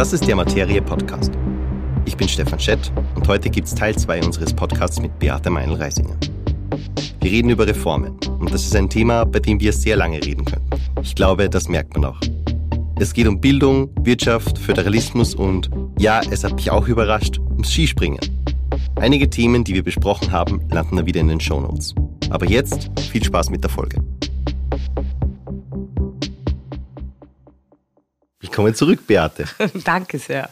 Das ist der Materie Podcast. Ich bin Stefan Schett und heute gibt es Teil 2 unseres Podcasts mit Beate Meinl-Reisinger. Wir reden über Reformen und das ist ein Thema, bei dem wir sehr lange reden können. Ich glaube, das merkt man auch. Es geht um Bildung, Wirtschaft, Föderalismus und, ja, es hat mich auch überrascht, ums Skispringen. Einige Themen, die wir besprochen haben, landen da wieder in den Shownotes. Aber jetzt viel Spaß mit der Folge. Willkommen zurück, Beate. Danke sehr.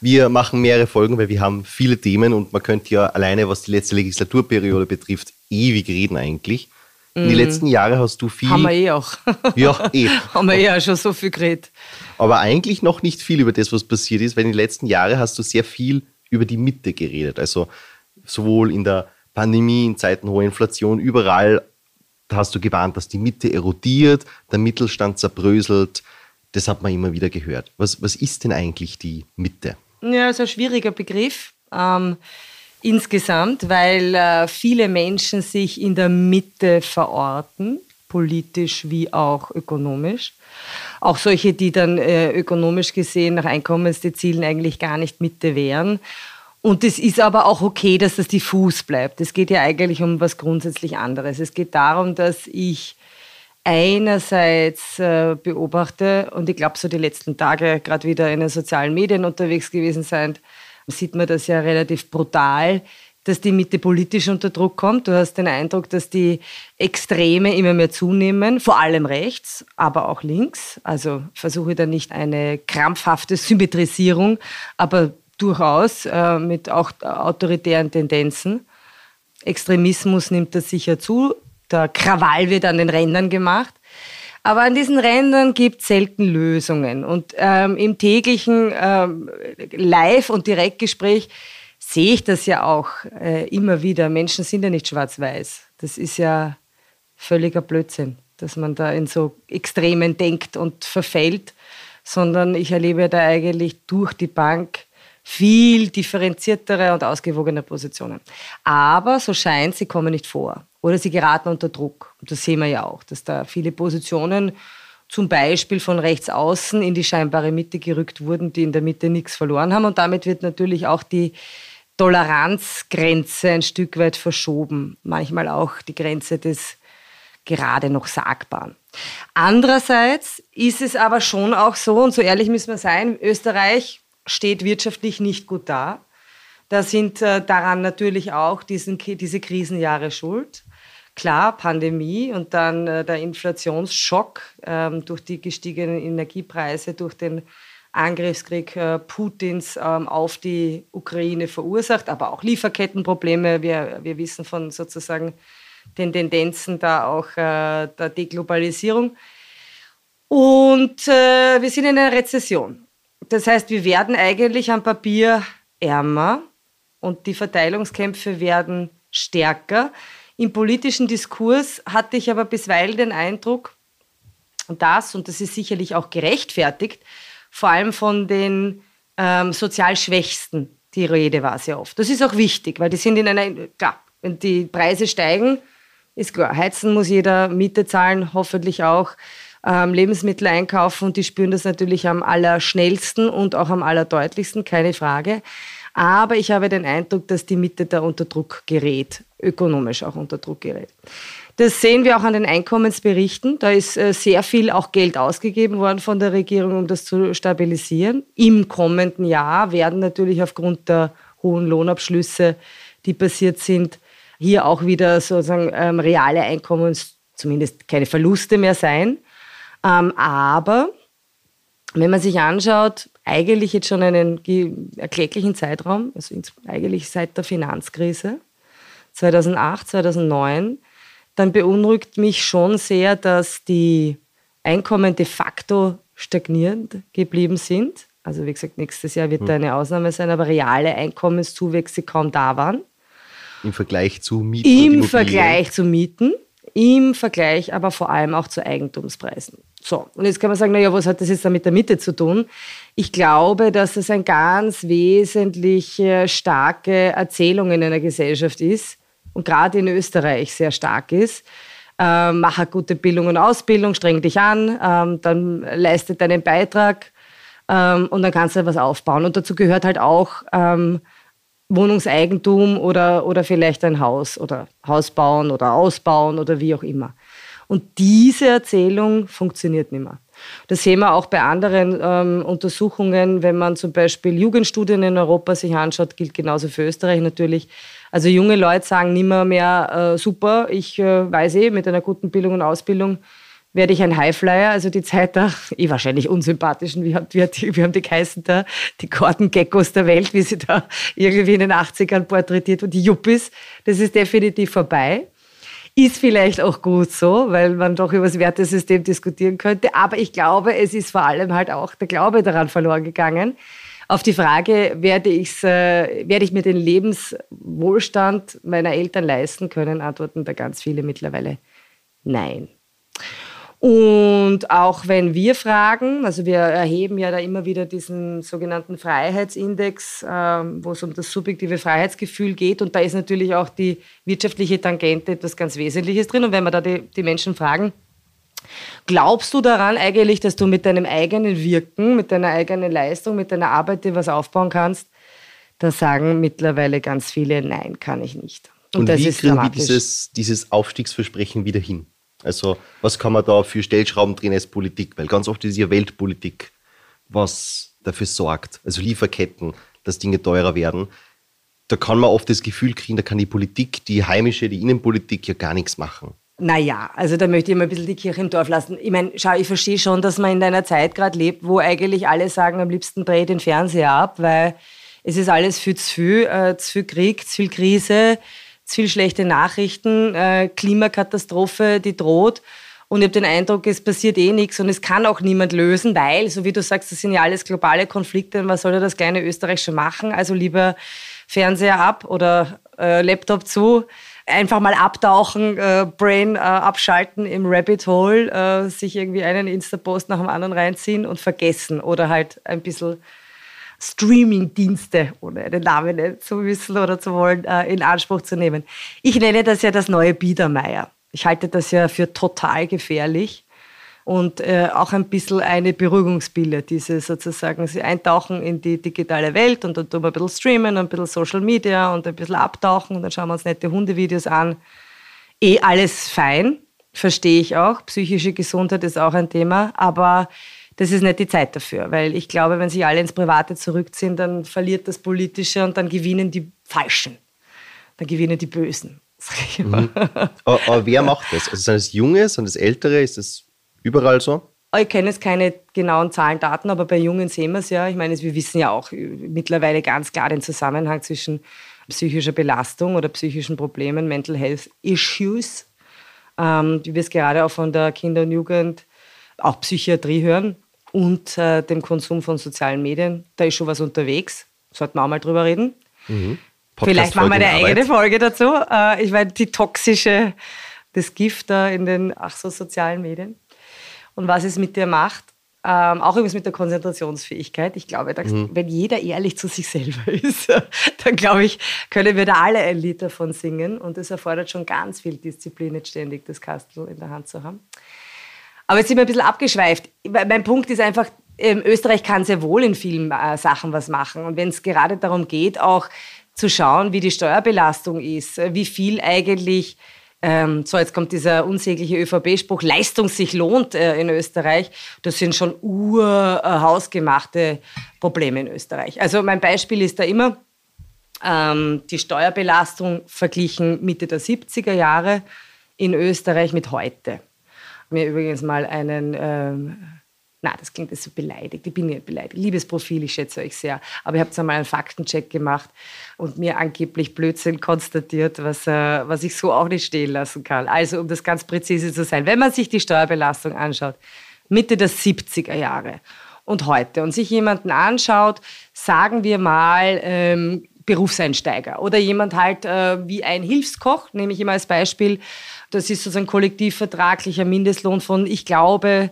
Wir machen mehrere Folgen, weil wir haben viele Themen und man könnte ja alleine, was die letzte Legislaturperiode betrifft, ewig reden eigentlich. In den mhm. letzten Jahren hast du viel. Haben wir eh auch. Ja, eh. Haben wir eh auch schon so viel geredet. Aber eigentlich noch nicht viel über das, was passiert ist, weil in den letzten Jahren hast du sehr viel über die Mitte geredet. Also sowohl in der Pandemie, in Zeiten hoher Inflation, überall hast du gewarnt, dass die Mitte erodiert, der Mittelstand zerbröselt. Das hat man immer wieder gehört. Was, was ist denn eigentlich die Mitte? Ja, ist ein schwieriger Begriff. Ähm, insgesamt, weil äh, viele Menschen sich in der Mitte verorten, politisch wie auch ökonomisch. Auch solche, die dann äh, ökonomisch gesehen nach Einkommensdezielen eigentlich gar nicht Mitte wären. Und es ist aber auch okay, dass das diffus bleibt. Es geht ja eigentlich um was grundsätzlich anderes. Es geht darum, dass ich einerseits äh, beobachte, und ich glaube, so die letzten Tage gerade wieder in den sozialen Medien unterwegs gewesen sein, sieht man das ja relativ brutal, dass die Mitte politisch unter Druck kommt. Du hast den Eindruck, dass die Extreme immer mehr zunehmen, vor allem rechts, aber auch links. Also versuche da nicht eine krampfhafte Symmetrisierung, aber durchaus äh, mit auch autoritären Tendenzen. Extremismus nimmt das sicher zu. Der Krawall wird an den Rändern gemacht. Aber an diesen Rändern gibt es selten Lösungen. Und ähm, im täglichen ähm, Live- und Direktgespräch sehe ich das ja auch äh, immer wieder. Menschen sind ja nicht schwarz-weiß. Das ist ja völliger Blödsinn, dass man da in so Extremen denkt und verfällt, sondern ich erlebe da eigentlich durch die Bank viel differenziertere und ausgewogene Positionen. Aber so scheint, sie kommen nicht vor oder sie geraten unter Druck. Und das sehen wir ja auch, dass da viele Positionen zum Beispiel von rechts außen in die scheinbare Mitte gerückt wurden, die in der Mitte nichts verloren haben. Und damit wird natürlich auch die Toleranzgrenze ein Stück weit verschoben. Manchmal auch die Grenze des gerade noch Sagbaren. Andererseits ist es aber schon auch so, und so ehrlich müssen wir sein, Österreich steht wirtschaftlich nicht gut da. Da sind äh, daran natürlich auch diesen, diese Krisenjahre schuld. Klar, Pandemie und dann äh, der Inflationsschock ähm, durch die gestiegenen Energiepreise, durch den Angriffskrieg äh, Putins ähm, auf die Ukraine verursacht, aber auch Lieferkettenprobleme. Wir, wir wissen von sozusagen den Tendenzen da auch äh, der Deglobalisierung. Und äh, wir sind in einer Rezession. Das heißt, wir werden eigentlich am Papier ärmer und die Verteilungskämpfe werden stärker. Im politischen Diskurs hatte ich aber bisweilen den Eindruck, und das, und das ist sicherlich auch gerechtfertigt, vor allem von den ähm, sozial Schwächsten, die Rede war sehr oft. Das ist auch wichtig, weil die sind in einer, klar, wenn die Preise steigen, ist klar, heizen muss jeder, Miete zahlen hoffentlich auch, ähm, Lebensmittel einkaufen und die spüren das natürlich am allerschnellsten und auch am allerdeutlichsten, keine Frage. Aber ich habe den Eindruck, dass die Mitte da unter Druck gerät, ökonomisch auch unter Druck gerät. Das sehen wir auch an den Einkommensberichten. Da ist äh, sehr viel auch Geld ausgegeben worden von der Regierung, um das zu stabilisieren. Im kommenden Jahr werden natürlich aufgrund der hohen Lohnabschlüsse, die passiert sind, hier auch wieder sozusagen ähm, reale Einkommens, zumindest keine Verluste mehr sein. Ähm, aber wenn man sich anschaut, eigentlich jetzt schon einen erkläglichen Zeitraum, also eigentlich seit der Finanzkrise 2008, 2009, dann beunruhigt mich schon sehr, dass die Einkommen de facto stagnierend geblieben sind. Also wie gesagt, nächstes Jahr wird da hm. eine Ausnahme sein, aber reale Einkommenszuwächse kaum da waren. Im Vergleich zu Mieten? Im Vergleich zu Mieten, im Vergleich aber vor allem auch zu Eigentumspreisen. So, und jetzt kann man sagen, naja, was hat das jetzt da mit der Mitte zu tun? Ich glaube, dass das eine ganz wesentlich äh, starke Erzählung in einer Gesellschaft ist und gerade in Österreich sehr stark ist. Ähm, mach eine gute Bildung und Ausbildung, streng dich an, ähm, dann leiste deinen Beitrag ähm, und dann kannst du was aufbauen. Und dazu gehört halt auch ähm, Wohnungseigentum oder, oder vielleicht ein Haus oder Haus bauen oder ausbauen oder wie auch immer. Und diese Erzählung funktioniert nicht mehr. Das sehen wir auch bei anderen ähm, Untersuchungen, wenn man zum Beispiel Jugendstudien in Europa sich anschaut, gilt genauso für Österreich natürlich. Also junge Leute sagen nimmer mehr, äh, super, ich äh, weiß eh, mit einer guten Bildung und Ausbildung werde ich ein Highflyer, also die Zeit der eh wahrscheinlich unsympathischen, wie, wie, wie haben die geheißen da, die Kortengeckos der Welt, wie sie da irgendwie in den 80ern porträtiert und die Yuppies, das ist definitiv vorbei. Ist vielleicht auch gut so, weil man doch über das Wertesystem diskutieren könnte. Aber ich glaube, es ist vor allem halt auch der Glaube daran verloren gegangen. Auf die Frage, werde, ich's, äh, werde ich mir den Lebenswohlstand meiner Eltern leisten können, antworten da ganz viele mittlerweile nein. Und auch wenn wir fragen, also wir erheben ja da immer wieder diesen sogenannten Freiheitsindex, ähm, wo es um das subjektive Freiheitsgefühl geht. Und da ist natürlich auch die wirtschaftliche Tangente etwas ganz Wesentliches drin. Und wenn wir da die, die Menschen fragen, glaubst du daran eigentlich, dass du mit deinem eigenen Wirken, mit deiner eigenen Leistung, mit deiner Arbeit dir was aufbauen kannst? Da sagen mittlerweile ganz viele, nein, kann ich nicht. Und, Und wie kriegen wir dieses, dieses Aufstiegsversprechen wieder hin? Also was kann man da für Stellschrauben drehen als Politik? Weil ganz oft ist ja Weltpolitik, was dafür sorgt. Also Lieferketten, dass Dinge teurer werden. Da kann man oft das Gefühl kriegen, da kann die Politik, die heimische, die Innenpolitik ja gar nichts machen. Naja, also da möchte ich mal ein bisschen die Kirche im Dorf lassen. Ich meine, schau, ich verstehe schon, dass man in einer Zeit gerade lebt, wo eigentlich alle sagen, am liebsten drehe den Fernseher ab, weil es ist alles viel zu viel, äh, zu viel Krieg, zu viel Krise viel schlechte Nachrichten, äh, Klimakatastrophe, die droht. Und ich habe den Eindruck, es passiert eh nichts und es kann auch niemand lösen, weil, so wie du sagst, das sind ja alles globale Konflikte und was soll ja das kleine Österreich schon machen? Also lieber Fernseher ab oder äh, Laptop zu, einfach mal abtauchen, äh, Brain äh, abschalten im Rabbit Hole, äh, sich irgendwie einen Insta-Post nach dem anderen reinziehen und vergessen oder halt ein bisschen Streaming-Dienste, ohne den Namen zu wissen oder zu wollen, äh, in Anspruch zu nehmen. Ich nenne das ja das neue Biedermeier. Ich halte das ja für total gefährlich und äh, auch ein bisschen eine Beruhigungsbille, diese sozusagen, sie eintauchen in die digitale Welt und dann tun wir ein bisschen streamen, ein bisschen Social Media und ein bisschen abtauchen und dann schauen wir uns nette Hundevideos an. Eh alles fein, verstehe ich auch. Psychische Gesundheit ist auch ein Thema, aber das ist nicht die Zeit dafür, weil ich glaube, wenn sich alle ins Private zurückziehen, dann verliert das Politische und dann gewinnen die Falschen, dann gewinnen die Bösen. Mhm. Aber, aber, wer macht das? Also sind das Junge, sind das Ältere? Ist das überall so? Ich kenne jetzt keine genauen Zahlen, Daten, aber bei Jungen sehen wir es ja. Ich meine, wir wissen ja auch mittlerweile ganz klar den Zusammenhang zwischen psychischer Belastung oder psychischen Problemen, Mental Health Issues, ähm, wie wir es gerade auch von der Kinder- und Jugend, auch Psychiatrie hören und äh, dem Konsum von sozialen Medien. Da ist schon was unterwegs. Sollten wir auch mal drüber reden. Mhm. Vielleicht machen wir eine eigene Folge dazu. Äh, ich meine, die toxische, das Gift da in den ach so sozialen Medien und was es mit dir macht. Ähm, auch übrigens mit der Konzentrationsfähigkeit. Ich glaube, dass, mhm. wenn jeder ehrlich zu sich selber ist, dann glaube ich, können wir da alle ein Lied davon singen. Und das erfordert schon ganz viel Disziplin, jetzt ständig das Kastel in der Hand zu haben. Aber jetzt sind wir ein bisschen abgeschweift. Mein Punkt ist einfach, ähm, Österreich kann sehr wohl in vielen äh, Sachen was machen. Und wenn es gerade darum geht, auch zu schauen, wie die Steuerbelastung ist, äh, wie viel eigentlich, ähm, so jetzt kommt dieser unsägliche ÖVP-Spruch, Leistung sich lohnt äh, in Österreich, das sind schon urhausgemachte Probleme in Österreich. Also mein Beispiel ist da immer ähm, die Steuerbelastung verglichen Mitte der 70er Jahre in Österreich mit heute mir übrigens mal einen, ähm, na, das klingt jetzt so beleidigt, ich bin nicht beleidigt, Liebesprofil, ich schätze euch sehr, aber ich habe einmal einen Faktencheck gemacht und mir angeblich Blödsinn konstatiert, was, äh, was ich so auch nicht stehen lassen kann. Also um das ganz präzise zu sein, wenn man sich die Steuerbelastung anschaut, Mitte der 70er Jahre und heute und sich jemanden anschaut, sagen wir mal, ähm, Berufseinsteiger oder jemand halt äh, wie ein Hilfskoch, nehme ich immer als Beispiel, das ist sozusagen kollektivvertraglicher Mindestlohn von, ich glaube,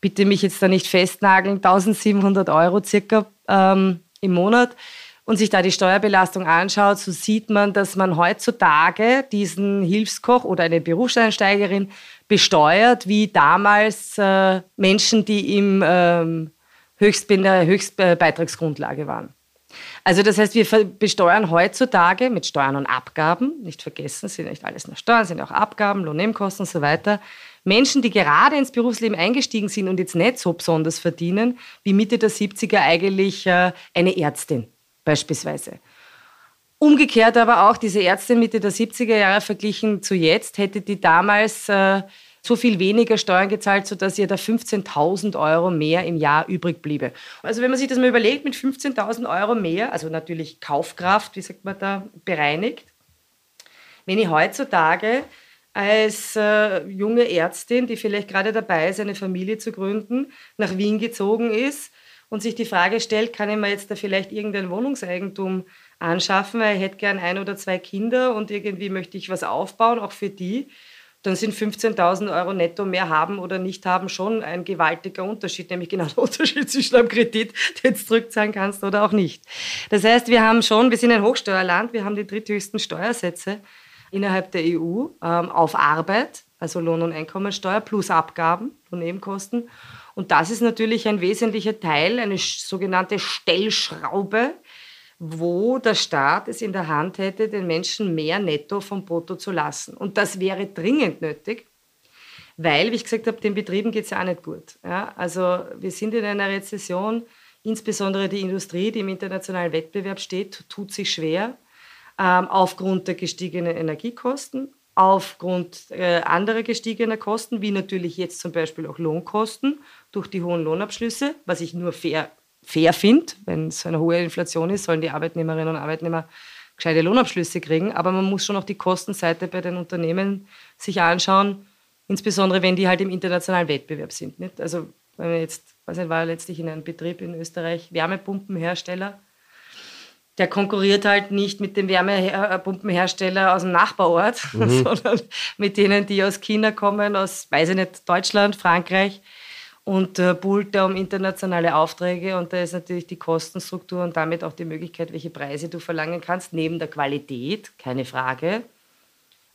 bitte mich jetzt da nicht festnageln, 1700 Euro circa ähm, im Monat und sich da die Steuerbelastung anschaut, so sieht man, dass man heutzutage diesen Hilfskoch oder eine Berufseinsteigerin besteuert, wie damals äh, Menschen, die im ähm, Höchst, in Höchstbeitragsgrundlage waren. Also das heißt, wir besteuern heutzutage mit Steuern und Abgaben, nicht vergessen, sind nicht alles nur Steuern, sind auch Abgaben, Lohnnebenkosten und so weiter, Menschen, die gerade ins Berufsleben eingestiegen sind und jetzt nicht so besonders verdienen, wie Mitte der 70er eigentlich äh, eine Ärztin beispielsweise. Umgekehrt aber auch diese Ärztin Mitte der 70er Jahre verglichen zu jetzt, hätte die damals äh, so viel weniger Steuern gezahlt, sodass ihr da 15.000 Euro mehr im Jahr übrig bliebe. Also wenn man sich das mal überlegt, mit 15.000 Euro mehr, also natürlich Kaufkraft, wie sagt man da, bereinigt, wenn ich heutzutage als äh, junge Ärztin, die vielleicht gerade dabei ist, eine Familie zu gründen, nach Wien gezogen ist und sich die Frage stellt, kann ich mir jetzt da vielleicht irgendein Wohnungseigentum anschaffen, weil ich hätte gern ein oder zwei Kinder und irgendwie möchte ich was aufbauen, auch für die, dann sind 15.000 Euro netto mehr haben oder nicht haben schon ein gewaltiger Unterschied, nämlich genau der Unterschied zwischen einem Kredit, den du zurückzahlen kannst oder auch nicht. Das heißt, wir haben schon, wir sind ein Hochsteuerland, wir haben die dritthöchsten Steuersätze innerhalb der EU ähm, auf Arbeit, also Lohn- und Einkommensteuer plus Abgaben und Nebenkosten. Und das ist natürlich ein wesentlicher Teil, eine sogenannte Stellschraube, wo der Staat es in der Hand hätte, den Menschen mehr netto vom Brutto zu lassen. Und das wäre dringend nötig, weil, wie ich gesagt habe, den Betrieben geht es ja auch nicht gut. Ja, also wir sind in einer Rezession, insbesondere die Industrie, die im internationalen Wettbewerb steht, tut sich schwer ähm, aufgrund der gestiegenen Energiekosten, aufgrund äh, anderer gestiegener Kosten, wie natürlich jetzt zum Beispiel auch Lohnkosten durch die hohen Lohnabschlüsse, was ich nur fair, fair finde. Wenn es eine hohe Inflation ist, sollen die Arbeitnehmerinnen und Arbeitnehmer gescheite Lohnabschlüsse kriegen. Aber man muss schon auch die Kostenseite bei den Unternehmen sich anschauen, insbesondere wenn die halt im internationalen Wettbewerb sind. Nicht? Also wenn man jetzt, was ich war letztlich in einem Betrieb in Österreich, Wärmepumpenhersteller, der konkurriert halt nicht mit dem Wärmepumpenhersteller aus dem Nachbarort, mhm. sondern mit denen, die aus China kommen, aus, weiß ich nicht, Deutschland, Frankreich und äh, buhlt da um internationale Aufträge und da ist natürlich die Kostenstruktur und damit auch die Möglichkeit, welche Preise du verlangen kannst, neben der Qualität, keine Frage,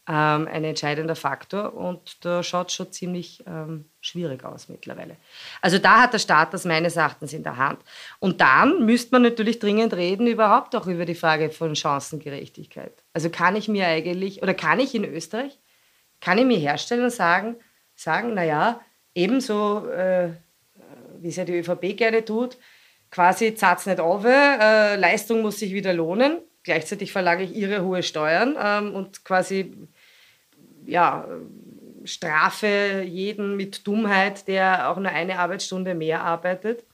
ähm, ein entscheidender Faktor und da schaut schon ziemlich ähm, schwierig aus mittlerweile. Also da hat der Staat das meines Erachtens in der Hand. Und dann müsste man natürlich dringend reden überhaupt auch über die Frage von Chancengerechtigkeit. Also kann ich mir eigentlich, oder kann ich in Österreich, kann ich mir herstellen und sagen, sagen naja, ebenso, äh, wie es ja die ÖVP gerne tut, quasi zahlt nicht auf, äh, Leistung muss sich wieder lohnen. Gleichzeitig verlange ich ihre hohe Steuern ähm, und quasi ja, strafe jeden mit Dummheit, der auch nur eine Arbeitsstunde mehr arbeitet.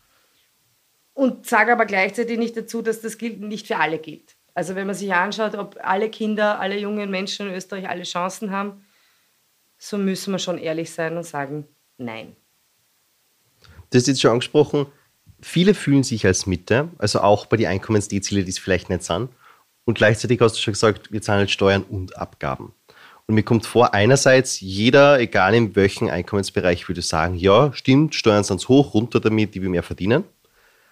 Und sage aber gleichzeitig nicht dazu, dass das nicht für alle gilt. Also wenn man sich anschaut, ob alle Kinder, alle jungen Menschen in Österreich alle Chancen haben, so müssen wir schon ehrlich sein und sagen, nein. Du hast jetzt schon angesprochen, viele fühlen sich als Mitte, also auch bei den Einkommensdezile, die es vielleicht nicht sind. Und gleichzeitig hast du schon gesagt, wir zahlen halt Steuern und Abgaben. Und mir kommt vor, einerseits jeder, egal in welchem Einkommensbereich, würde sagen, ja, stimmt, Steuern sind hoch, runter damit, die wir mehr verdienen.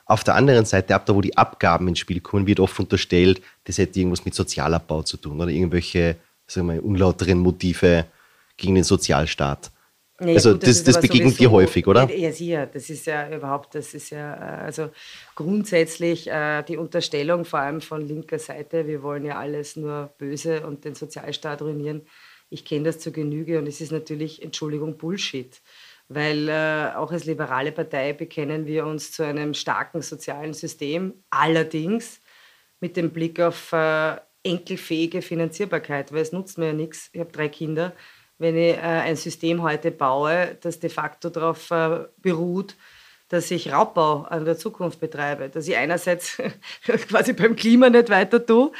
Auf der anderen Seite, ab da, wo die Abgaben ins Spiel kommen, wird oft unterstellt, das hätte irgendwas mit Sozialabbau zu tun oder irgendwelche sagen wir, unlauteren Motive gegen den Sozialstaat. Nee, also gut, das, das, das begegnet dir häufig, oder? Ja, sicher. Das ist ja überhaupt, das ist ja äh, also grundsätzlich äh, die Unterstellung, vor allem von linker Seite, wir wollen ja alles nur böse und den Sozialstaat ruinieren. Ich kenne das zur Genüge und es ist natürlich, Entschuldigung, Bullshit. Weil äh, auch als liberale Partei bekennen wir uns zu einem starken sozialen System, allerdings mit dem Blick auf äh, enkelfähige Finanzierbarkeit, weil es nutzt mir ja nichts. Ich habe drei Kinder wenn ich äh, ein System heute baue, das de facto darauf äh, beruht, dass ich Raubbau an der Zukunft betreibe, dass ich einerseits quasi beim Klima nicht weiter tue,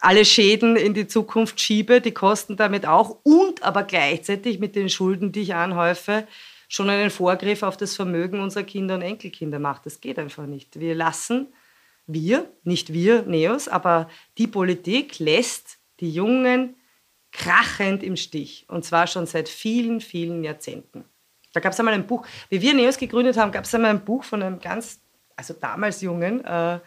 alle Schäden in die Zukunft schiebe, die Kosten damit auch und aber gleichzeitig mit den Schulden, die ich anhäufe, schon einen Vorgriff auf das Vermögen unserer Kinder und Enkelkinder macht. Das geht einfach nicht. Wir lassen, wir, nicht wir, Neos, aber die Politik lässt die jungen krachend im Stich. Und zwar schon seit vielen, vielen Jahrzehnten. Da gab es einmal ein Buch, wie wir Neos gegründet haben, gab es einmal ein Buch von einem ganz, also damals Jungen, äh,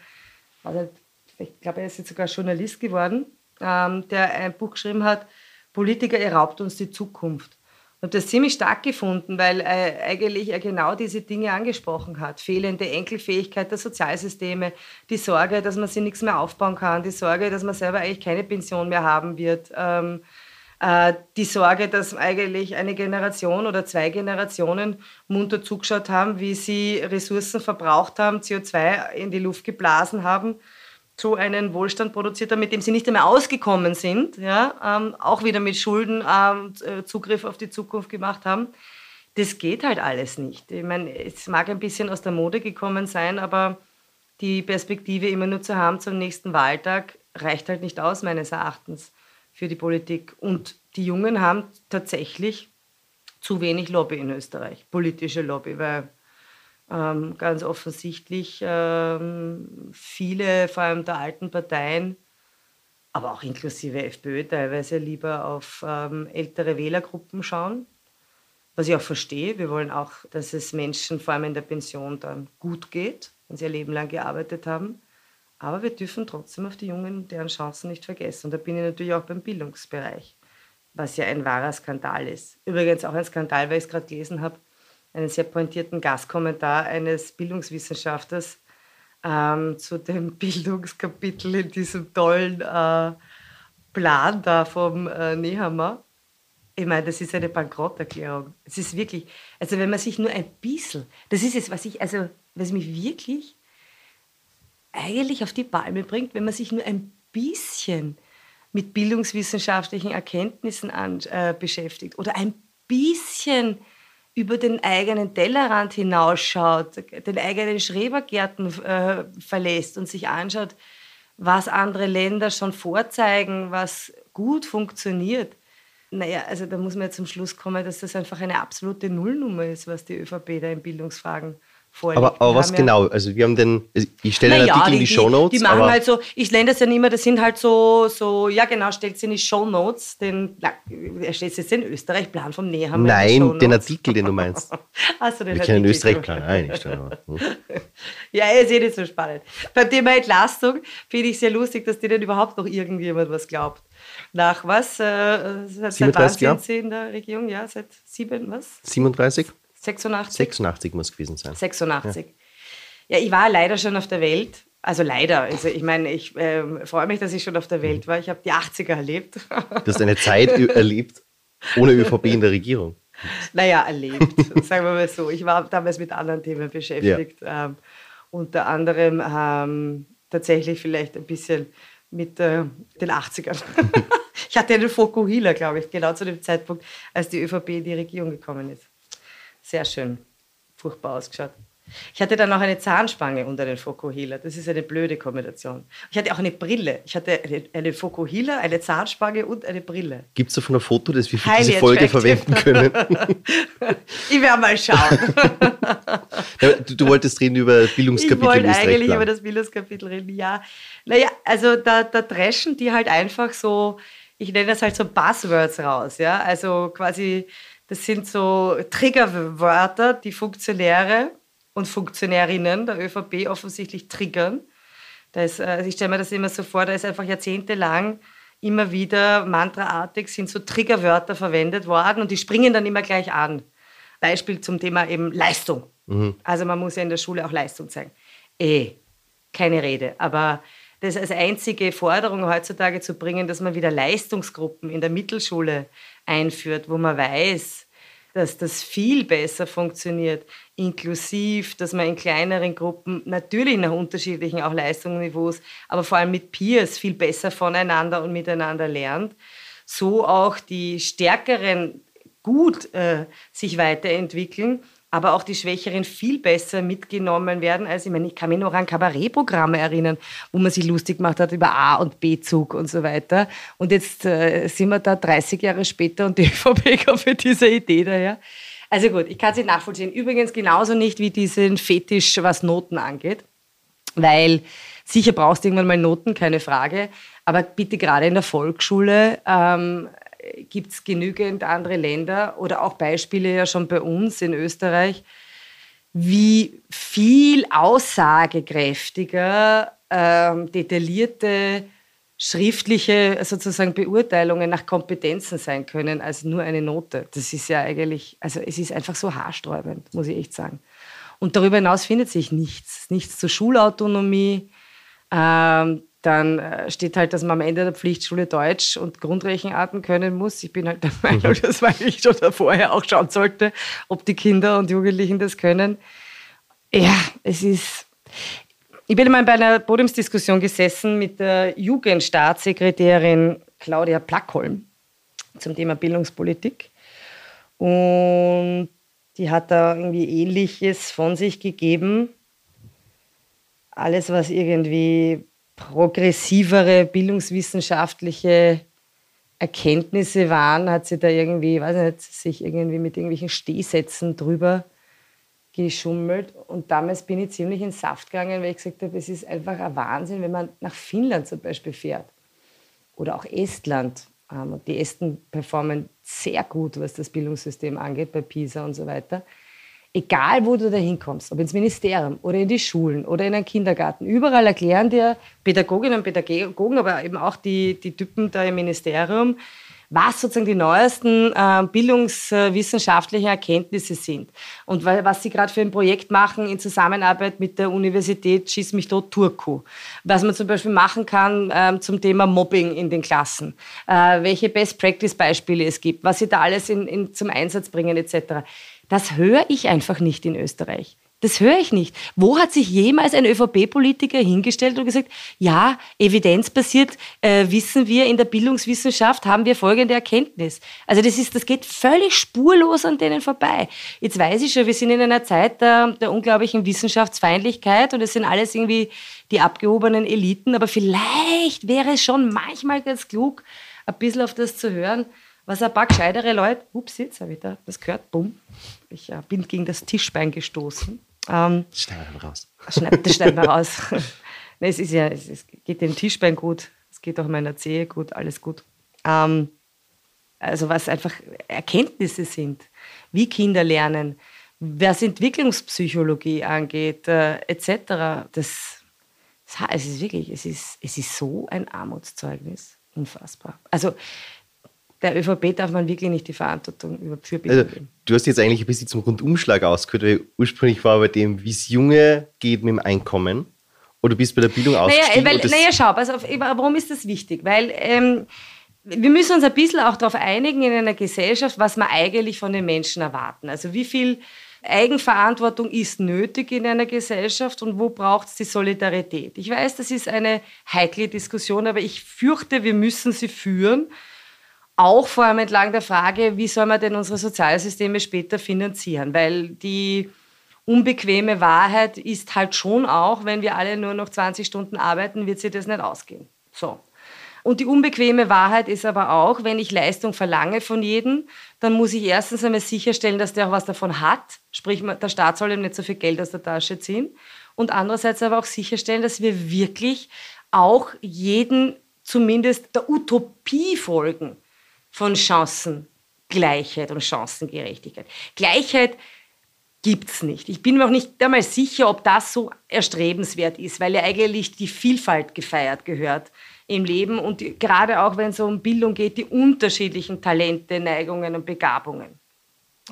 ich glaube, er ist jetzt sogar Journalist geworden, ähm, der ein Buch geschrieben hat, Politiker, ihr raubt uns die Zukunft. habe das ziemlich stark gefunden, weil äh, eigentlich er genau diese Dinge angesprochen hat. Fehlende Enkelfähigkeit der Sozialsysteme, die Sorge, dass man sich nichts mehr aufbauen kann, die Sorge, dass man selber eigentlich keine Pension mehr haben wird. Ähm, äh, die Sorge, dass eigentlich eine Generation oder zwei Generationen munter zugeschaut haben, wie sie Ressourcen verbraucht haben, CO2 in die Luft geblasen haben so einen Wohlstand produziert haben, mit dem sie nicht einmal ausgekommen sind, ja, ähm, auch wieder mit Schulden ähm, äh, Zugriff auf die Zukunft gemacht haben. Das geht halt alles nicht. Ich meine, es mag ein bisschen aus der Mode gekommen sein, aber die Perspektive immer nur zu haben zum nächsten Wahltag reicht halt nicht aus, meines Erachtens, für die Politik. Und die Jungen haben tatsächlich zu wenig Lobby in Österreich, politische Lobby, weil ähm, ganz offensichtlich ähm, viele, vor allem der alten Parteien, aber auch inklusive FPÖ teilweise lieber auf ähm, ältere Wählergruppen schauen. Was ich auch verstehe. Wir wollen auch, dass es Menschen vor allem in der Pension dann gut geht, wenn sie ihr Leben lang gearbeitet haben. Aber wir dürfen trotzdem auf die Jungen deren Chancen nicht vergessen. Und da bin ich natürlich auch beim Bildungsbereich, was ja ein wahrer Skandal ist. Übrigens auch ein Skandal, weil ich es gerade gelesen habe, einen sehr pointierten Gastkommentar eines Bildungswissenschaftlers ähm, zu dem Bildungskapitel in diesem tollen äh, Plan da vom äh, Nehammer. Ich meine, das ist eine Bankrotterklärung. Es ist wirklich, also wenn man sich nur ein bisschen, das ist es, was ich, also was mich wirklich eigentlich auf die Palme bringt, wenn man sich nur ein bisschen mit bildungswissenschaftlichen Erkenntnissen an, äh, beschäftigt oder ein bisschen über den eigenen Tellerrand hinausschaut, den eigenen Schrebergärten äh, verlässt und sich anschaut, was andere Länder schon vorzeigen, was gut funktioniert. Naja, also da muss man ja zum Schluss kommen, dass das einfach eine absolute Nullnummer ist, was die ÖVP da in Bildungsfragen vorliegt. Aber, aber was ja genau? Also wir haben den, ich stelle einen naja, Artikel die, in die Shownotes. Die machen halt so, ich nenne das ja nicht mehr, das sind halt so, so ja genau, stellt sie in die Shownotes, den, er steht jetzt in Österreich, Plan vom Nähhammer. Nein, den Artikel, den du meinst. Achso, den wir kennen Österreich-Plan, nein, nicht. Hm. ja, ist eh nicht so spannend. Beim Thema Entlastung finde ich sehr lustig, dass denen überhaupt noch irgendjemand was glaubt. Nach was? Äh, seit, seit wann sind Sie in der Regierung? Ja, seit sieben, was? 37? 86? 86 muss gewesen sein. 86. Ja. ja, ich war leider schon auf der Welt. Also leider. Also ich meine, ich äh, freue mich, dass ich schon auf der Welt war. Ich habe die 80er erlebt. Du hast eine Zeit erlebt ohne ÖVP in der Regierung. Naja, erlebt, sagen wir mal so. Ich war damals mit anderen Themen beschäftigt. Ja. Ähm, unter anderem ähm, tatsächlich vielleicht ein bisschen mit äh, den 80ern. ich hatte einen Fokuhila, glaube ich, genau zu dem Zeitpunkt, als die ÖVP in die Regierung gekommen ist. Sehr schön. Furchtbar ausgeschaut. Ich hatte dann noch eine Zahnspange unter den Fokuhila. Das ist eine blöde Kombination. Ich hatte auch eine Brille. Ich hatte eine, eine Fokuhila, eine Zahnspange und eine Brille. Gibt es davon ein Foto, das wir für Highly diese Folge verwenden können? ich werde mal schauen. du, du, wolltest reden über Bildungskapitel. Ich wollte eigentlich über das Bildungskapitel reden, ja. Naja, also da, da dreschen die halt einfach so, ich nenne das halt so Buzzwords raus. Ja? Also quasi das sind so Triggerwörter, die Funktionäre und Funktionärinnen der ÖVP offensichtlich triggern. Ist, also ich stelle mir das immer so vor, da ist einfach jahrzehntelang immer wieder mantraartig sind so Triggerwörter verwendet worden und die springen dann immer gleich an. Beispiel zum Thema eben Leistung. Mhm. Also man muss ja in der Schule auch Leistung zeigen. Eh, keine Rede. Aber das als einzige Forderung heutzutage zu bringen, dass man wieder Leistungsgruppen in der Mittelschule einführt, wo man weiß, dass das viel besser funktioniert, inklusiv, dass man in kleineren Gruppen natürlich nach unterschiedlichen auch Leistungsniveaus, aber vor allem mit Peers viel besser voneinander und miteinander lernt, so auch die Stärkeren gut äh, sich weiterentwickeln aber auch die Schwächeren viel besser mitgenommen werden. als ich meine, ich kann mich noch an Kabarettprogramme erinnern, wo man sich lustig gemacht hat über A- und B-Zug und so weiter. Und jetzt äh, sind wir da 30 Jahre später und die ÖVP kommt für diese Idee daher. Also gut, ich kann nicht nachvollziehen. Übrigens genauso nicht wie diesen Fetisch, was Noten angeht. Weil sicher brauchst du irgendwann mal Noten, keine Frage. Aber bitte gerade in der Volksschule ähm, gibt es genügend andere Länder oder auch Beispiele ja schon bei uns in Österreich, wie viel aussagekräftiger ähm, detaillierte schriftliche sozusagen Beurteilungen nach Kompetenzen sein können als nur eine Note. Das ist ja eigentlich, also es ist einfach so haarsträubend, muss ich echt sagen. Und darüber hinaus findet sich nichts. Nichts zur Schulautonomie. Ähm, dann äh, steht halt, dass man am Ende der Pflichtschule Deutsch und Grundrechenarten können muss. Ich bin halt der Meinung, mhm. dass man eigentlich schon vorher auch schauen sollte, ob die Kinder und Jugendlichen das können. Ja, es ist, ich bin mal bei einer Podiumsdiskussion gesessen mit der Jugendstaatssekretärin Claudia Plackholm zum Thema Bildungspolitik. Und die hat da irgendwie Ähnliches von sich gegeben. Alles, was irgendwie progressivere bildungswissenschaftliche Erkenntnisse waren, hat sie da irgendwie, weiß nicht, sich irgendwie mit irgendwelchen Stehsätzen drüber geschummelt. Und damals bin ich ziemlich in Saft gegangen, weil ich gesagt habe, es ist einfach ein Wahnsinn, wenn man nach Finnland zum Beispiel fährt. Oder auch Estland. Ähm, und die Esten performen sehr gut, was das Bildungssystem angeht, bei PISA und so weiter. Egal, wo du da hinkommst, ob ins Ministerium oder in die Schulen oder in einen Kindergarten, überall erklären dir Pädagoginnen und Pädagogen, aber eben auch die, die Typen da im Ministerium, was sozusagen die neuesten äh, bildungswissenschaftlichen Erkenntnisse sind und was sie gerade für ein Projekt machen in Zusammenarbeit mit der Universität Schieß mich tot Turku. Was man zum Beispiel machen kann äh, zum Thema Mobbing in den Klassen, äh, welche Best-Practice-Beispiele es gibt, was sie da alles in, in, zum Einsatz bringen etc. Das höre ich einfach nicht in Österreich. Das höre ich nicht. Wo hat sich jemals ein ÖVP-Politiker hingestellt und gesagt, ja, evidenzbasiert äh, wissen wir in der Bildungswissenschaft, haben wir folgende Erkenntnis. Also das, ist, das geht völlig spurlos an denen vorbei. Jetzt weiß ich schon, wir sind in einer Zeit der, der unglaublichen Wissenschaftsfeindlichkeit und es sind alles irgendwie die abgehobenen Eliten, aber vielleicht wäre es schon manchmal ganz klug, ein bisschen auf das zu hören, was ein paar gescheitere Leute, ups, jetzt habe ich da das gehört, bumm, ich äh, bin gegen das Tischbein gestoßen. Ähm, das schneiden wir raus. Schneid, das schneiden wir raus. nee, es, ist ja, es, es, geht dem Tischbein gut, es geht auch meiner Zehe gut, alles gut. Ähm, also was einfach Erkenntnisse sind, wie Kinder lernen, was Entwicklungspsychologie angeht, äh, etc. Das, das, es ist wirklich, es ist, es ist so ein Armutszeugnis, unfassbar. Also der ÖVP darf man wirklich nicht die Verantwortung über für also. Du hast jetzt eigentlich ein bisschen zum Rundumschlag ausgehört, weil ursprünglich war bei dem, wie es Junge geht mit dem Einkommen. Oder du bist bei der Bildung ausgestiegen? Naja, weil, naja schau, also, warum ist das wichtig? Weil ähm, wir müssen uns ein bisschen auch darauf einigen in einer Gesellschaft, was wir eigentlich von den Menschen erwarten. Also wie viel Eigenverantwortung ist nötig in einer Gesellschaft und wo braucht es die Solidarität? Ich weiß, das ist eine heikle Diskussion, aber ich fürchte, wir müssen sie führen auch vor allem entlang der Frage, wie soll man denn unsere Sozialsysteme später finanzieren? Weil die unbequeme Wahrheit ist halt schon auch, wenn wir alle nur noch 20 Stunden arbeiten, wird sich das nicht ausgehen. So. Und die unbequeme Wahrheit ist aber auch, wenn ich Leistung verlange von jedem, dann muss ich erstens einmal sicherstellen, dass der auch was davon hat. Sprich, der Staat soll ihm nicht so viel Geld aus der Tasche ziehen. Und andererseits aber auch sicherstellen, dass wir wirklich auch jeden zumindest der Utopie folgen von Chancengleichheit und Chancengerechtigkeit. Gleichheit gibt es nicht. Ich bin mir auch nicht einmal sicher, ob das so erstrebenswert ist, weil ja eigentlich die Vielfalt gefeiert gehört im Leben und die, gerade auch wenn es um Bildung geht, die unterschiedlichen Talente, Neigungen und Begabungen.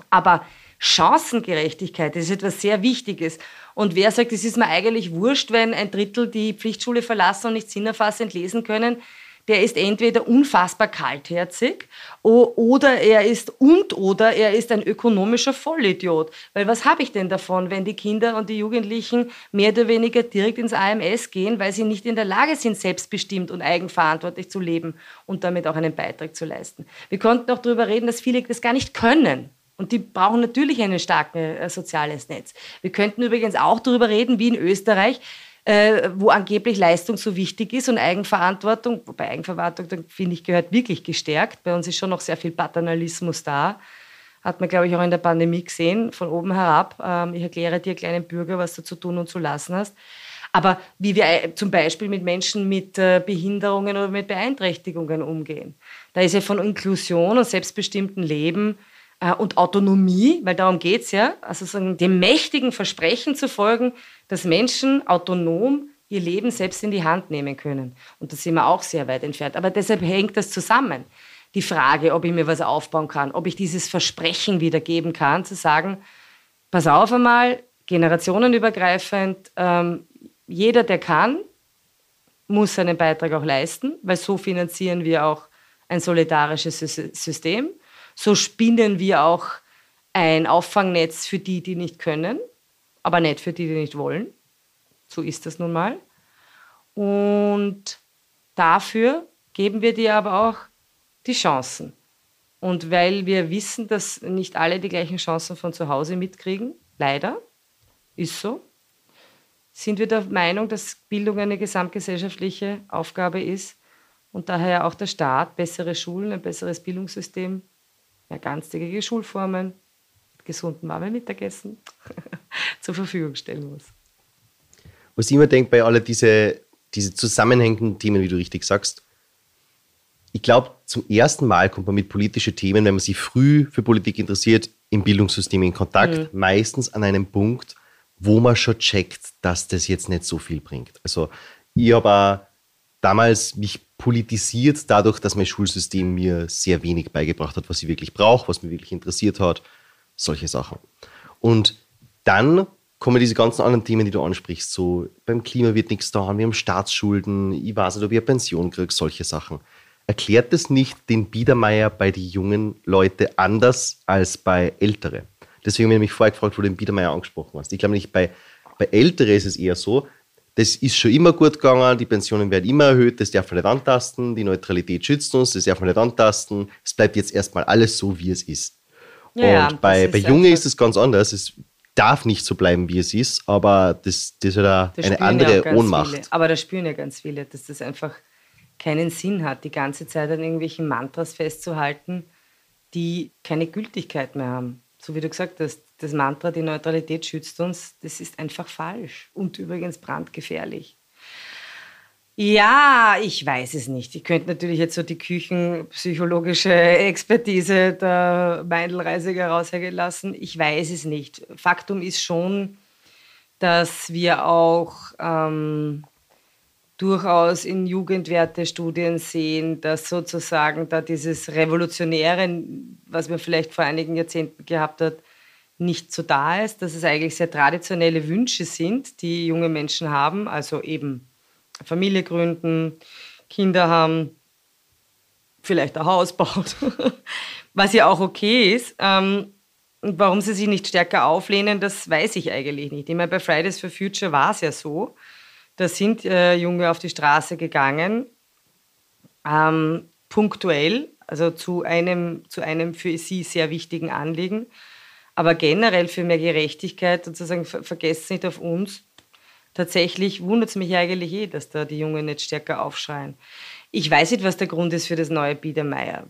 Aber Chancengerechtigkeit ist etwas sehr Wichtiges. Und wer sagt, es ist mir eigentlich wurscht, wenn ein Drittel die Pflichtschule verlassen und nicht sinnerfassend lesen können, der ist entweder unfassbar kaltherzig oder er ist und oder er ist ein ökonomischer Vollidiot. Weil was habe ich denn davon, wenn die Kinder und die Jugendlichen mehr oder weniger direkt ins AMS gehen, weil sie nicht in der Lage sind, selbstbestimmt und eigenverantwortlich zu leben und damit auch einen Beitrag zu leisten. Wir konnten auch darüber reden, dass viele das gar nicht können. Und die brauchen natürlich ein starkes äh, soziales Netz. Wir könnten übrigens auch darüber reden, wie in Österreich äh, wo angeblich Leistung so wichtig ist und Eigenverantwortung, wobei Eigenverantwortung, finde ich, gehört wirklich gestärkt. Bei uns ist schon noch sehr viel Paternalismus da. Hat man, glaube ich, auch in der Pandemie gesehen, von oben herab. Ähm, ich erkläre dir, kleinen Bürger, was du zu tun und zu lassen hast. Aber wie wir äh, zum Beispiel mit Menschen mit äh, Behinderungen oder mit Beeinträchtigungen umgehen. Da ist ja von Inklusion und selbstbestimmten Leben und Autonomie, weil darum geht es ja, also dem mächtigen Versprechen zu folgen, dass Menschen autonom ihr Leben selbst in die Hand nehmen können. Und da sind wir auch sehr weit entfernt. Aber deshalb hängt das zusammen. Die Frage, ob ich mir was aufbauen kann, ob ich dieses Versprechen wiedergeben kann, zu sagen, pass auf einmal, generationenübergreifend, ähm, jeder, der kann, muss seinen Beitrag auch leisten, weil so finanzieren wir auch ein solidarisches System. So spinnen wir auch ein Auffangnetz für die, die nicht können, aber nicht für die, die nicht wollen. So ist das nun mal. Und dafür geben wir dir aber auch die Chancen. Und weil wir wissen, dass nicht alle die gleichen Chancen von zu Hause mitkriegen, leider, ist so, sind wir der Meinung, dass Bildung eine gesamtgesellschaftliche Aufgabe ist und daher auch der Staat bessere Schulen, ein besseres Bildungssystem, ja, ganztägige Schulformen, gesunden warmen Mittagessen zur Verfügung stellen muss was ich immer denke bei all diese, diese zusammenhängenden Themen, wie du richtig sagst, ich glaube, zum ersten Mal kommt man mit politischen Themen, wenn man sich früh für Politik interessiert, im Bildungssystem in Kontakt, mhm. meistens an einem Punkt, wo man schon checkt, dass das jetzt nicht so viel bringt. Also ich habe auch damals mich politisiert dadurch, dass mein Schulsystem mir sehr wenig beigebracht hat, was ich wirklich brauche, was mich wirklich interessiert hat, solche Sachen. Und dann kommen diese ganzen anderen Themen, die du ansprichst, so beim Klima wird nichts da, wir haben Staatsschulden, ich weiß nicht, ob ich eine Pension kriege, solche Sachen. Erklärt das nicht den Biedermeier bei den jungen Leuten anders als bei Älteren? Deswegen habe ich mich vorher gefragt, wo du den Biedermeier angesprochen hast. Ich glaube nicht, bei, bei Älteren ist es eher so, das ist schon immer gut gegangen, die Pensionen werden immer erhöht, das darf man nicht antasten, die Neutralität schützt uns, das darf man nicht antasten, es bleibt jetzt erstmal alles so, wie es ist. Ja, und bei, bei Jungen ist es ganz anders. Es darf nicht so bleiben, wie es ist, aber das, das ist ja eine andere ja Ohnmacht. Viele. Aber da spüren ja ganz viele, dass das einfach keinen Sinn hat, die ganze Zeit an irgendwelchen Mantras festzuhalten, die keine Gültigkeit mehr haben. So wie du gesagt hast, das Mantra, die Neutralität schützt uns, das ist einfach falsch und übrigens brandgefährlich. Ja, ich weiß es nicht. Ich könnte natürlich jetzt so die küchenpsychologische Expertise der Meindl-Reisiger raushängen lassen. Ich weiß es nicht. Faktum ist schon, dass wir auch ähm, durchaus in Jugendwertestudien sehen, dass sozusagen da dieses Revolutionäre, was man vielleicht vor einigen Jahrzehnten gehabt hat, nicht so da ist, dass es eigentlich sehr traditionelle Wünsche sind, die junge Menschen haben, also eben Familie gründen, Kinder haben, vielleicht ein Haus baut, was ja auch okay ist. Ähm, und warum sie sich nicht stärker auflehnen, das weiß ich eigentlich nicht. Ich meine, bei Fridays for Future war es ja so. Da sind äh, Junge auf die Straße gegangen, ähm, punktuell, also zu einem, zu einem für sie sehr wichtigen Anliegen. Aber generell für mehr Gerechtigkeit, sozusagen, vergesst nicht auf uns, tatsächlich wundert es mich eigentlich eh, dass da die Jungen nicht stärker aufschreien. Ich weiß nicht, was der Grund ist für das neue Biedermeier.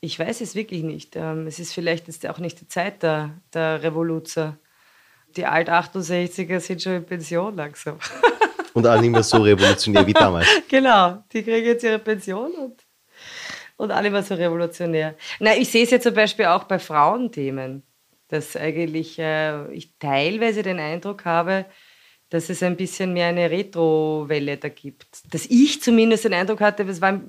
Ich weiß es wirklich nicht. Ähm, es ist vielleicht jetzt auch nicht die Zeit der, der Revoluzer. Die Alt-68er sind schon in Pension langsam. Und auch nicht mehr so revolutionär wie damals. Genau, die kriegen jetzt ihre Pension und, und alle mehr so revolutionär. Na, ich sehe es ja zum Beispiel auch bei Frauenthemen, dass eigentlich äh, ich teilweise den Eindruck habe, dass es ein bisschen mehr eine Retro-Welle da gibt. Dass ich zumindest den Eindruck hatte, ich war,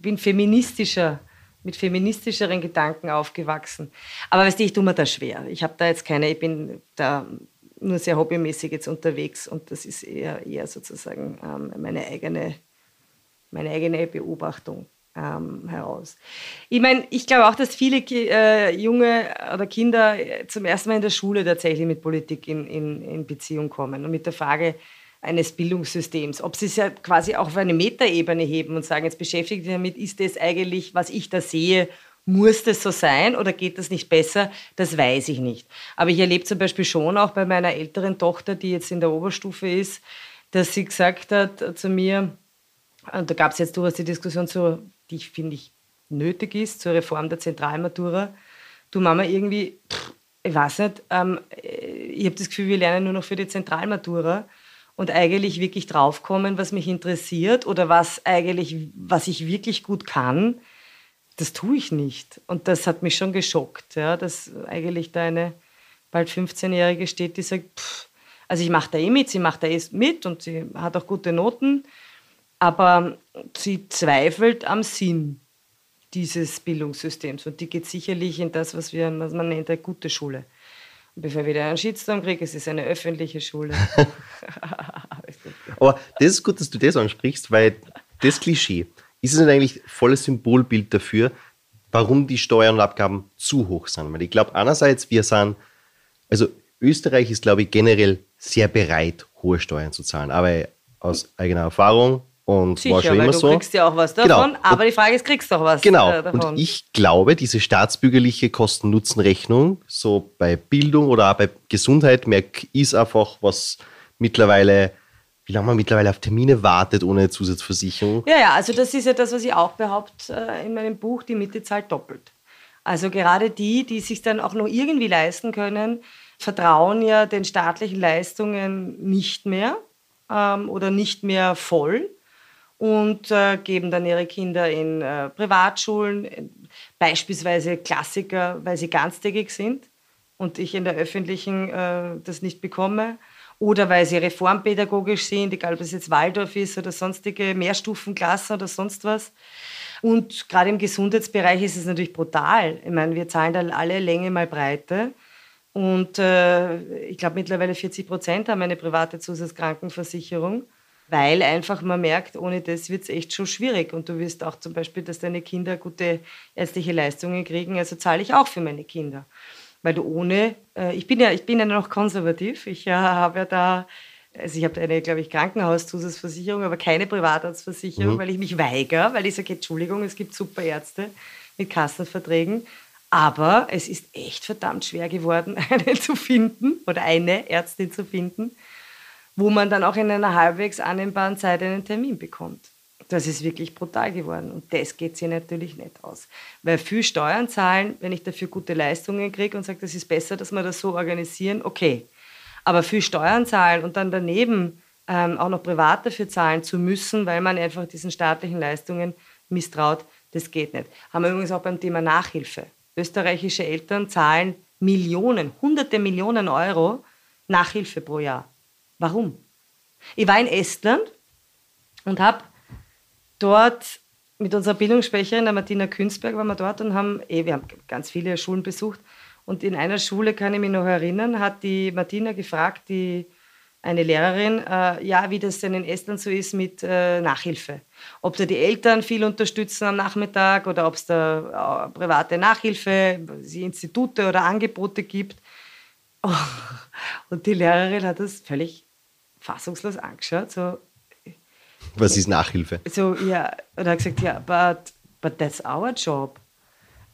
bin feministischer, mit feministischeren Gedanken aufgewachsen. Aber weißt du, ich tue mir das schwer. Ich habe da jetzt keine, ich bin da nur sehr hobbymäßig jetzt unterwegs und das ist eher, eher sozusagen ähm, meine, eigene, meine eigene Beobachtung ähm, heraus. Ich meine, ich glaube auch, dass viele äh, junge oder Kinder zum ersten Mal in der Schule tatsächlich mit Politik in, in, in Beziehung kommen und mit der Frage eines Bildungssystems. Ob sie es ja quasi auch auf eine Metaebene heben und sagen, jetzt beschäftigt sich damit, ist das eigentlich, was ich da sehe, muss das so sein oder geht das nicht besser? Das weiß ich nicht. Aber ich erlebe zum Beispiel schon auch bei meiner älteren Tochter, die jetzt in der Oberstufe ist, dass sie gesagt hat zu mir, und da gab es jetzt durchaus die Diskussion zu die finde ich nötig ist zur Reform der Zentralmatura. Du Mama, irgendwie, pff, ich weiß nicht, ähm, ich habe das Gefühl, wir lernen nur noch für die Zentralmatura und eigentlich wirklich draufkommen, was mich interessiert oder was eigentlich, was ich wirklich gut kann, das tue ich nicht. Und das hat mich schon geschockt, ja, dass eigentlich da eine bald 15-Jährige steht, die sagt, pff, Also ich mache da eh mit, sie macht da eh mit und sie hat auch gute Noten, aber sie zweifelt am Sinn dieses Bildungssystems und die geht sicherlich in das, was, wir, was man nennt, eine gute Schule. Und bevor ich wieder einen Shitstorm kriege, es ist eine öffentliche Schule. aber das ist gut, dass du das ansprichst, weil das Klischee, ist es nicht eigentlich volles Symbolbild dafür, warum die Steuern und Abgaben zu hoch sind? Weil ich glaube, einerseits, wir sind, also Österreich ist, glaube ich, generell sehr bereit, hohe Steuern zu zahlen. Aber aus eigener Erfahrung und Sicher, war schon immer so. Du kriegst ja auch was davon, genau. aber die Frage ist, kriegst du auch was genau. Äh, davon? Und ich glaube, diese staatsbürgerliche Kosten-Nutzen-Rechnung, so bei Bildung oder auch bei Gesundheit, merke ist einfach, was mittlerweile wie lange man mittlerweile auf Termine wartet ohne Zusatzversicherung. Ja, ja, also das ist ja das, was ich auch behaupte äh, in meinem Buch, die Mitte zahlt doppelt. Also gerade die, die sich dann auch noch irgendwie leisten können, vertrauen ja den staatlichen Leistungen nicht mehr ähm, oder nicht mehr voll und äh, geben dann ihre Kinder in äh, Privatschulen, beispielsweise Klassiker, weil sie ganztägig sind und ich in der öffentlichen äh, das nicht bekomme. Oder weil sie reformpädagogisch sind, egal ob es jetzt Waldorf ist oder sonstige Mehrstufenklassen oder sonst was. Und gerade im Gesundheitsbereich ist es natürlich brutal. Ich meine, wir zahlen da alle Länge mal Breite. Und äh, ich glaube, mittlerweile 40 Prozent haben eine private Zusatzkrankenversicherung, weil einfach man merkt, ohne das wird es echt schon schwierig. Und du wirst auch zum Beispiel, dass deine Kinder gute ärztliche Leistungen kriegen. Also zahle ich auch für meine Kinder. Weil du ohne, äh, ich, bin ja, ich bin ja noch konservativ. Ich äh, habe ja da, also ich habe eine, glaube ich, Krankenhauszusatzversicherung, aber keine Privatarztversicherung, mhm. weil ich mich weigere, weil ich sage, Entschuldigung, es gibt super Ärzte mit Kassenverträgen. Aber es ist echt verdammt schwer geworden, eine zu finden oder eine Ärztin zu finden, wo man dann auch in einer halbwegs annehmbaren Zeit einen Termin bekommt. Das ist wirklich brutal geworden. Und das geht sich natürlich nicht aus. Weil viel Steuern zahlen, wenn ich dafür gute Leistungen kriege und sage, das ist besser, dass wir das so organisieren, okay. Aber viel Steuern zahlen und dann daneben ähm, auch noch privat dafür zahlen zu müssen, weil man einfach diesen staatlichen Leistungen misstraut, das geht nicht. Haben wir übrigens auch beim Thema Nachhilfe. Österreichische Eltern zahlen Millionen, hunderte Millionen Euro Nachhilfe pro Jahr. Warum? Ich war in Estland und habe dort mit unserer Bildungssprecherin, der Martina Künzberg, waren wir dort und haben, eh, wir haben ganz viele Schulen besucht. Und in einer Schule, kann ich mich noch erinnern, hat die Martina gefragt, die eine Lehrerin, äh, ja, wie das denn in Estland so ist mit äh, Nachhilfe. Ob da die Eltern viel unterstützen am Nachmittag oder ob es da äh, private Nachhilfe, Institute oder Angebote gibt. Und die Lehrerin hat das völlig fassungslos angeschaut. So, Was ist Nachhilfe? So, ja, und hat gesagt, ja, but, but that's our job.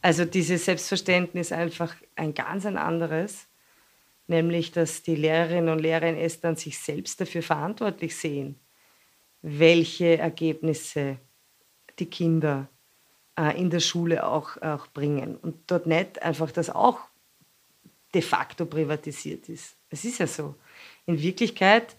Also dieses Selbstverständnis einfach ein ganz ein anderes nämlich dass die Lehrerinnen und Lehrer in Estland sich selbst dafür verantwortlich sehen, welche Ergebnisse die Kinder äh, in der Schule auch, auch bringen. Und dort nicht einfach das auch de facto privatisiert ist. Es ist ja so. In Wirklichkeit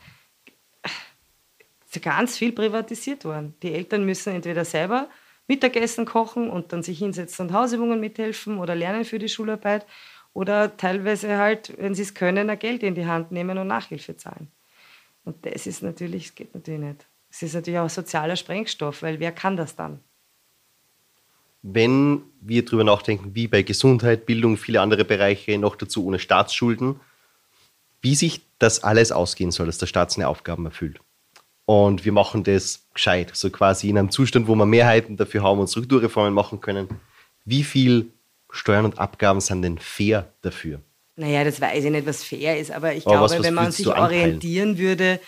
ist ganz viel privatisiert worden. Die Eltern müssen entweder selber Mittagessen kochen und dann sich hinsetzen und Hausübungen mithelfen oder lernen für die Schularbeit oder teilweise halt, wenn sie es können, ein Geld in die Hand nehmen und Nachhilfe zahlen. Und das ist natürlich, das geht natürlich nicht. Es ist natürlich auch sozialer Sprengstoff, weil wer kann das dann? Wenn wir darüber nachdenken, wie bei Gesundheit, Bildung, viele andere Bereiche, noch dazu ohne Staatsschulden, wie sich das alles ausgehen soll, dass der Staat seine Aufgaben erfüllt. Und wir machen das gescheit, so quasi in einem Zustand, wo wir Mehrheiten dafür haben und Strukturreformen machen können. Wie viel Steuern und Abgaben sind denn fair dafür? Naja, das weiß ich nicht, was fair ist, aber ich aber glaube, was, was wenn man sich orientieren würde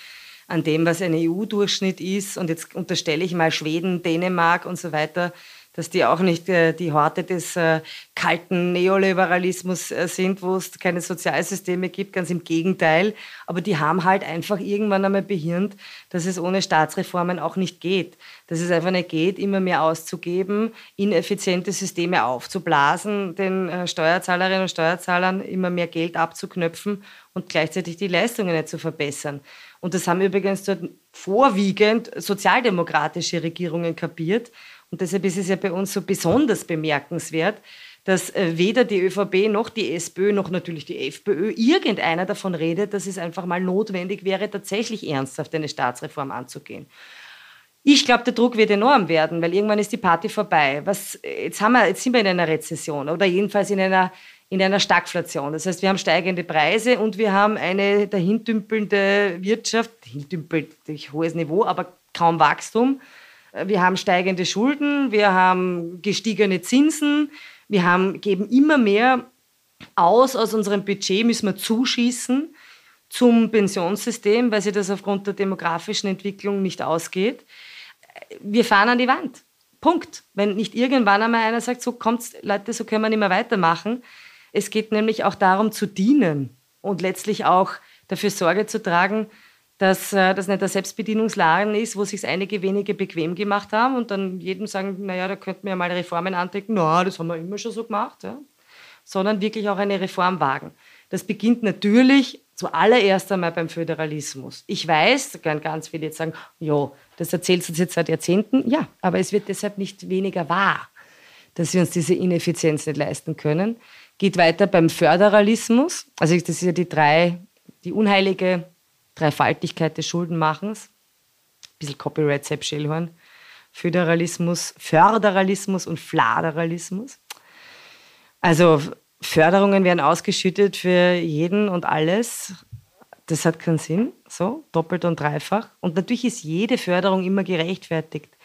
an dem, was ein EU-Durchschnitt ist, und jetzt unterstelle ich mal Schweden, Dänemark und so weiter, dass die auch nicht äh, die Horte des äh, kalten Neoliberalismus äh, sind, wo es keine Sozialsysteme gibt, ganz im Gegenteil. Aber die haben halt einfach irgendwann einmal behirnt, dass es ohne Staatsreformen auch nicht geht. Dass es einfach nicht geht, immer mehr auszugeben, ineffiziente Systeme aufzublasen, den äh, Steuerzahlerinnen und Steuerzahlern immer mehr Geld abzuknöpfen und gleichzeitig die Leistungen nicht zu verbessern. Und das haben übrigens dort vorwiegend sozialdemokratische Regierungen kapiert und deshalb ist es ja bei uns so besonders bemerkenswert, dass äh, weder die ÖVP noch die SPÖ noch natürlich die FPÖ irgendeiner davon redet, dass es einfach mal notwendig wäre, tatsächlich ernsthaft eine Staatsreform anzugehen. Ich glaube, der Druck wird enorm werden, weil irgendwann ist die Party vorbei. Was, jetzt, haben wir, jetzt sind wir in einer Rezession oder jedenfalls in einer, in einer Stagflation. Das heißt, wir haben steigende Preise und wir haben eine dahintümpelnde Wirtschaft, dahintümpelt durch hohes Niveau, aber kaum Wachstum. Wir haben steigende Schulden, wir haben gestiegene Zinsen, wir haben, geben immer mehr aus aus unserem Budget, müssen wir zuschießen zum Pensionssystem, weil sich das aufgrund der demografischen Entwicklung nicht ausgeht. Wir fahren an die Wand. Punkt. Wenn nicht irgendwann einmal einer sagt, so kommt's, Leute, so können wir nicht mehr weitermachen. Es geht nämlich auch darum zu dienen und letztlich auch dafür Sorge zu tragen, dass äh, das nicht der Selbstbedienungsladen ist, wo sich einige wenige bequem gemacht haben und dann jedem sagen, naja, da könnten wir ja mal Reformen andenken. Na, das haben wir immer schon so gemacht. Ja. Sondern wirklich auch eine Reform wagen. Das beginnt natürlich zuallererst einmal beim Föderalismus. Ich weiß, da können ganz viele jetzt sagen, ja, das erzählt uns jetzt seit Jahrzehnten. Ja, aber es wird deshalb nicht weniger wahr, dass wir uns diese Ineffizienz nicht leisten können. Geht weiter beim Föderalismus. Also das ist ja die drei, die unheilige Dreifaltigkeit des Schuldenmachens, ein bisschen Copyright Sepp Schellhorn, Föderalismus, Föderalismus und Fladeralismus. Also Förderungen werden ausgeschüttet für jeden und alles. Das hat keinen Sinn, so doppelt und dreifach. Und natürlich ist jede Förderung immer gerechtfertigt.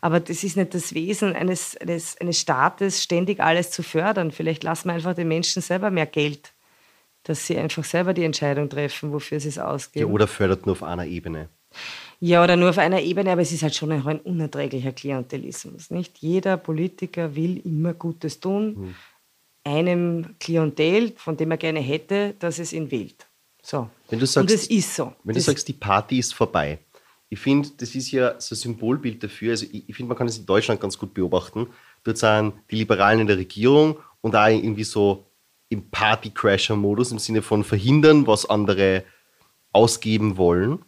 Aber das ist nicht das Wesen eines, eines, eines Staates, ständig alles zu fördern. Vielleicht lassen wir einfach den Menschen selber mehr Geld dass sie einfach selber die Entscheidung treffen, wofür sie es ausgeben. Ja, oder fördert nur auf einer Ebene. Ja, oder nur auf einer Ebene, aber es ist halt schon ein, ein unerträglicher Klientelismus. Nicht jeder Politiker will immer Gutes tun, hm. einem Klientel, von dem er gerne hätte, dass es ihn wählt. So. Wenn du sagst, Und das ist so. Wenn das du sagst, die Party ist vorbei, ich finde, das ist ja so ein Symbolbild dafür. Also ich, ich finde, man kann es in Deutschland ganz gut beobachten. Dort sind die Liberalen in der Regierung und da irgendwie so im Party-Crasher-Modus im Sinne von verhindern, was andere ausgeben wollen.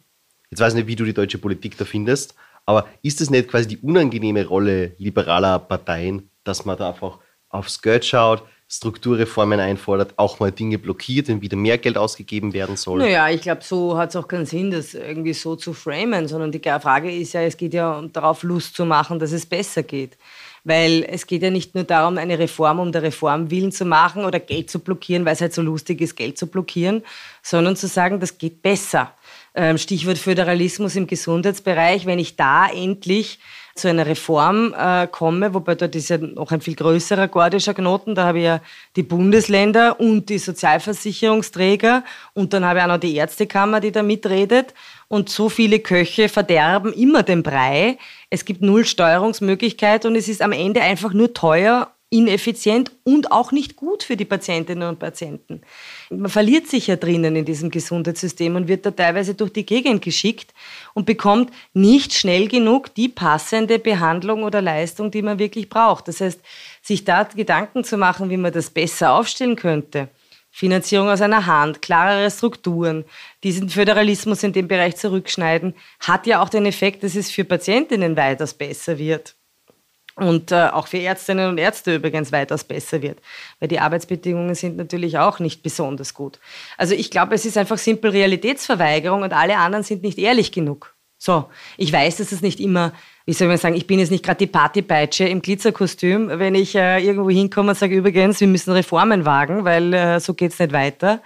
Jetzt weiß ich nicht, wie du die deutsche Politik da findest, aber ist es nicht quasi die unangenehme Rolle liberaler Parteien, dass man da einfach aufs Geld schaut, Strukturreformen einfordert, auch mal Dinge blockiert, wenn wieder mehr Geld ausgegeben werden soll? Naja, ich glaube, so hat es auch keinen Sinn, das irgendwie so zu framen, sondern die Frage ist ja, es geht ja darauf, Lust zu machen, dass es besser geht. Weil es geht ja nicht nur darum, eine Reform um der Reform willen zu machen oder Geld zu blockieren, weil es halt so lustig ist, Geld zu blockieren, sondern zu sagen, das geht besser. Ähm, Stichwort Föderalismus im Gesundheitsbereich, wenn ich da endlich zu einer Reform äh, komme, wobei dort ist ja noch ein viel größerer gordischer Knoten. Da habe ich ja die Bundesländer und die Sozialversicherungsträger und dann habe ich auch noch die Ärztekammer, die da mitredet. Und so viele Köche verderben immer den Brei. Es gibt null Steuerungsmöglichkeit und es ist am Ende einfach nur teuer ineffizient und auch nicht gut für die Patientinnen und Patienten. Man verliert sich ja drinnen in diesem Gesundheitssystem und wird da teilweise durch die Gegend geschickt und bekommt nicht schnell genug die passende Behandlung oder Leistung, die man wirklich braucht. Das heißt, sich da Gedanken zu machen, wie man das besser aufstellen könnte. Finanzierung aus einer Hand, klarere Strukturen, diesen Föderalismus in dem Bereich zurückschneiden, hat ja auch den Effekt, dass es für Patientinnen weitaus besser wird und äh, auch für Ärztinnen und Ärzte übrigens weitaus besser wird, weil die Arbeitsbedingungen sind natürlich auch nicht besonders gut. Also ich glaube, es ist einfach simpel Realitätsverweigerung und alle anderen sind nicht ehrlich genug. So, ich weiß, dass es nicht immer, wie soll man sagen, ich bin jetzt nicht gerade die Partypeitsche im Glitzerkostüm, wenn ich äh, irgendwo hinkomme und sage, übrigens, wir müssen Reformen wagen, weil äh, so es nicht weiter.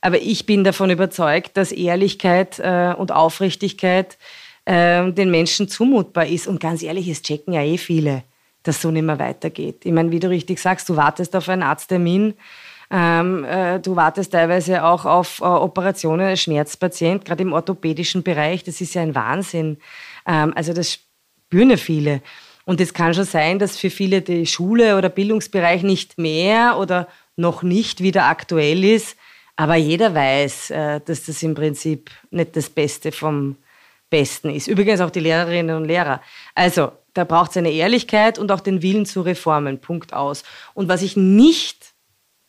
Aber ich bin davon überzeugt, dass Ehrlichkeit äh, und Aufrichtigkeit äh, den Menschen zumutbar ist. Und ganz ehrlich, es checken ja eh viele, dass so nicht mehr weitergeht. Ich meine, wie du richtig sagst, du wartest auf einen Arzttermin, ähm, äh, du wartest teilweise auch auf äh, Operationen als Schmerzpatient, gerade im orthopädischen Bereich. Das ist ja ein Wahnsinn. Ähm, also das spüren ja viele. Und es kann schon sein, dass für viele die Schule oder Bildungsbereich nicht mehr oder noch nicht wieder aktuell ist. Aber jeder weiß, äh, dass das im Prinzip nicht das Beste vom, Besten ist. Übrigens auch die Lehrerinnen und Lehrer. Also, da braucht es eine Ehrlichkeit und auch den Willen zu Reformen. Punkt aus. Und was ich nicht,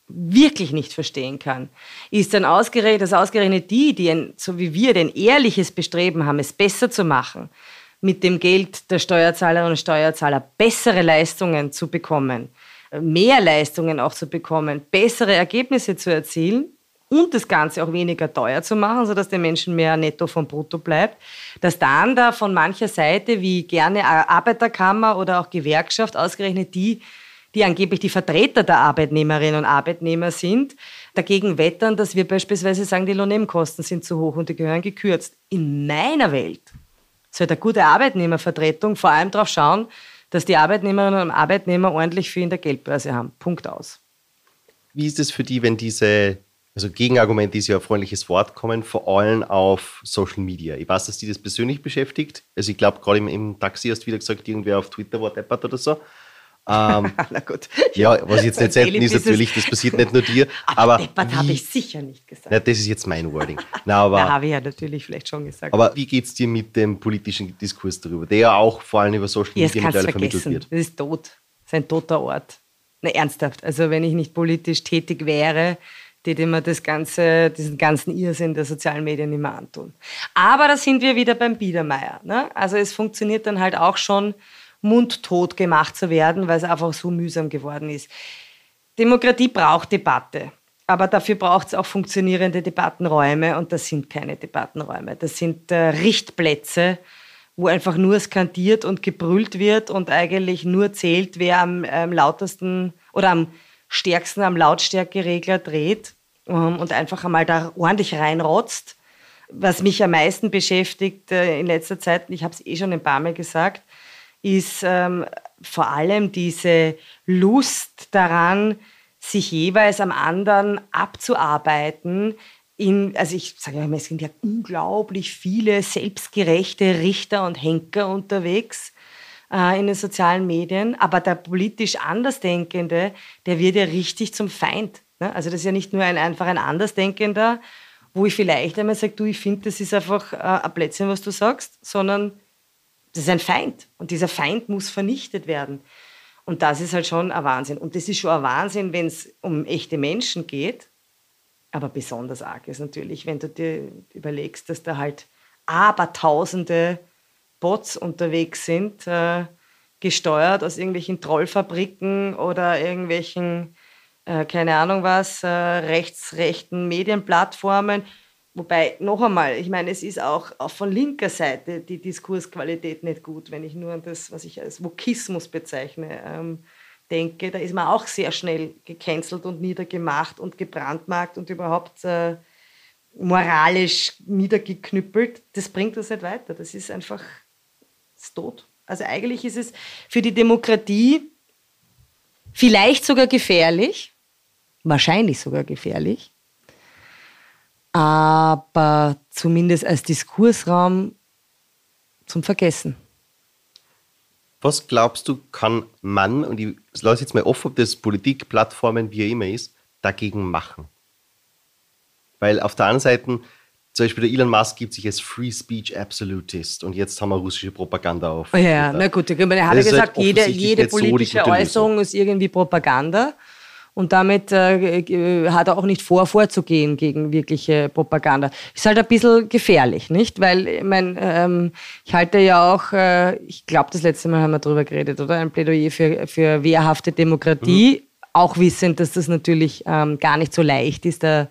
wirklich nicht verstehen kann, ist dann ausgerechnet, dass ausgerechnet die, die ein, so wie wir, ein ehrliches Bestreben haben, es besser zu machen, mit dem Geld der Steuerzahlerinnen und Steuerzahler bessere Leistungen zu bekommen, mehr Leistungen auch zu bekommen, bessere Ergebnisse zu erzielen und das Ganze auch weniger teuer zu machen, sodass den Menschen mehr netto vom Brutto bleibt, dass dann da von mancher Seite, wie gerne Arbeiterkammer oder auch Gewerkschaft, ausgerechnet die, die angeblich die Vertreter der Arbeitnehmerinnen und Arbeitnehmer sind, dagegen wettern, dass wir beispielsweise sagen, die Lohnnebenkosten sind zu hoch und die gehören gekürzt. In meiner Welt sollte eine gute Arbeitnehmervertretung vor allem darauf schauen, dass die Arbeitnehmerinnen und Arbeitnehmer ordentlich viel in der Geldbörse haben. Punkt aus. Wie ist es für die, wenn diese also Gegenargumente ist ja ein freundliches Wort kommen, vor allem auf Social Media. Ich weiß, dass die das persönlich beschäftigt. Also ich glaube, gerade im, im, Taxi hast du wieder gesagt, irgendwer auf Twitter war deppert oder so. Ähm, Na gut. Ja, was jetzt nicht selten ist natürlich, das passiert nicht nur dir. aber, aber deppert habe ich sicher nicht gesagt. Na, das ist jetzt mein Wording. Na, aber, ja, habe ich ja natürlich vielleicht schon gesagt. Aber wie geht es dir mit dem politischen Diskurs darüber, der ja auch vor allem über Social Media ja, mittlerweile vermittelt wird? Das ist tot. Das ist ein toter Ort. Na, ernsthaft. Also wenn ich nicht politisch tätig wäre, die, die mir das ganze, diesen ganzen Irrsinn der sozialen Medien mehr antun. Aber da sind wir wieder beim Biedermeier. Ne? Also es funktioniert dann halt auch schon, mundtot gemacht zu werden, weil es einfach so mühsam geworden ist. Demokratie braucht Debatte. Aber dafür braucht es auch funktionierende Debattenräume und das sind keine Debattenräume. Das sind äh, Richtplätze, wo einfach nur skandiert und gebrüllt wird und eigentlich nur zählt, wer am, am lautesten oder am stärksten am Lautstärkeregler dreht ähm, und einfach einmal da ordentlich reinrotzt. Was mich am meisten beschäftigt äh, in letzter Zeit, ich habe es eh schon ein paar Mal gesagt, ist ähm, vor allem diese Lust daran, sich jeweils am anderen abzuarbeiten. In, also ich sage immer, es sind ja unglaublich viele selbstgerechte Richter und Henker unterwegs äh, in den sozialen Medien, aber der politisch Andersdenkende, der wird ja richtig zum Feind. Ne? Also das ist ja nicht nur ein, einfach ein Andersdenkender, wo ich vielleicht einmal sage, du, ich finde, das ist einfach äh, ein Plätzchen, was du sagst, sondern das ist ein Feind und dieser Feind muss vernichtet werden. Und das ist halt schon ein Wahnsinn. Und das ist schon ein Wahnsinn, wenn es um echte Menschen geht. Aber besonders arg ist natürlich, wenn du dir überlegst, dass da halt Abertausende Bots unterwegs sind, äh, gesteuert aus irgendwelchen Trollfabriken oder irgendwelchen, äh, keine Ahnung was, äh, rechtsrechten Medienplattformen. Wobei, noch einmal, ich meine, es ist auch, auch von linker Seite die Diskursqualität nicht gut, wenn ich nur an das, was ich als Vokismus bezeichne, ähm, denke. Da ist man auch sehr schnell gecancelt und niedergemacht und gebrandmarkt und überhaupt äh, moralisch niedergeknüppelt. Das bringt uns nicht weiter. Das ist einfach ist tot. Also eigentlich ist es für die Demokratie vielleicht sogar gefährlich, wahrscheinlich sogar gefährlich, aber zumindest als Diskursraum zum Vergessen. Was glaubst du, kann man, und ich lasse jetzt mal offen, ob das Politik, Plattformen, wie immer ist, dagegen machen? Weil auf der einen Seite zum Beispiel der Elon Musk gibt sich als Free Speech Absolutist und jetzt haben wir russische Propaganda auf. Ja, na gut, er hat ja halt gesagt, halt jede, jede politische so Äußerung ist irgendwie Propaganda. Und damit äh, äh, hat er auch nicht vor, vorzugehen gegen wirkliche Propaganda. Ist halt ein bisschen gefährlich, nicht? Weil, ich mein, ähm, ich halte ja auch, äh, ich glaube, das letzte Mal haben wir darüber geredet, oder? Ein Plädoyer für, für wehrhafte Demokratie, mhm. auch wissend, dass das natürlich ähm, gar nicht so leicht ist, da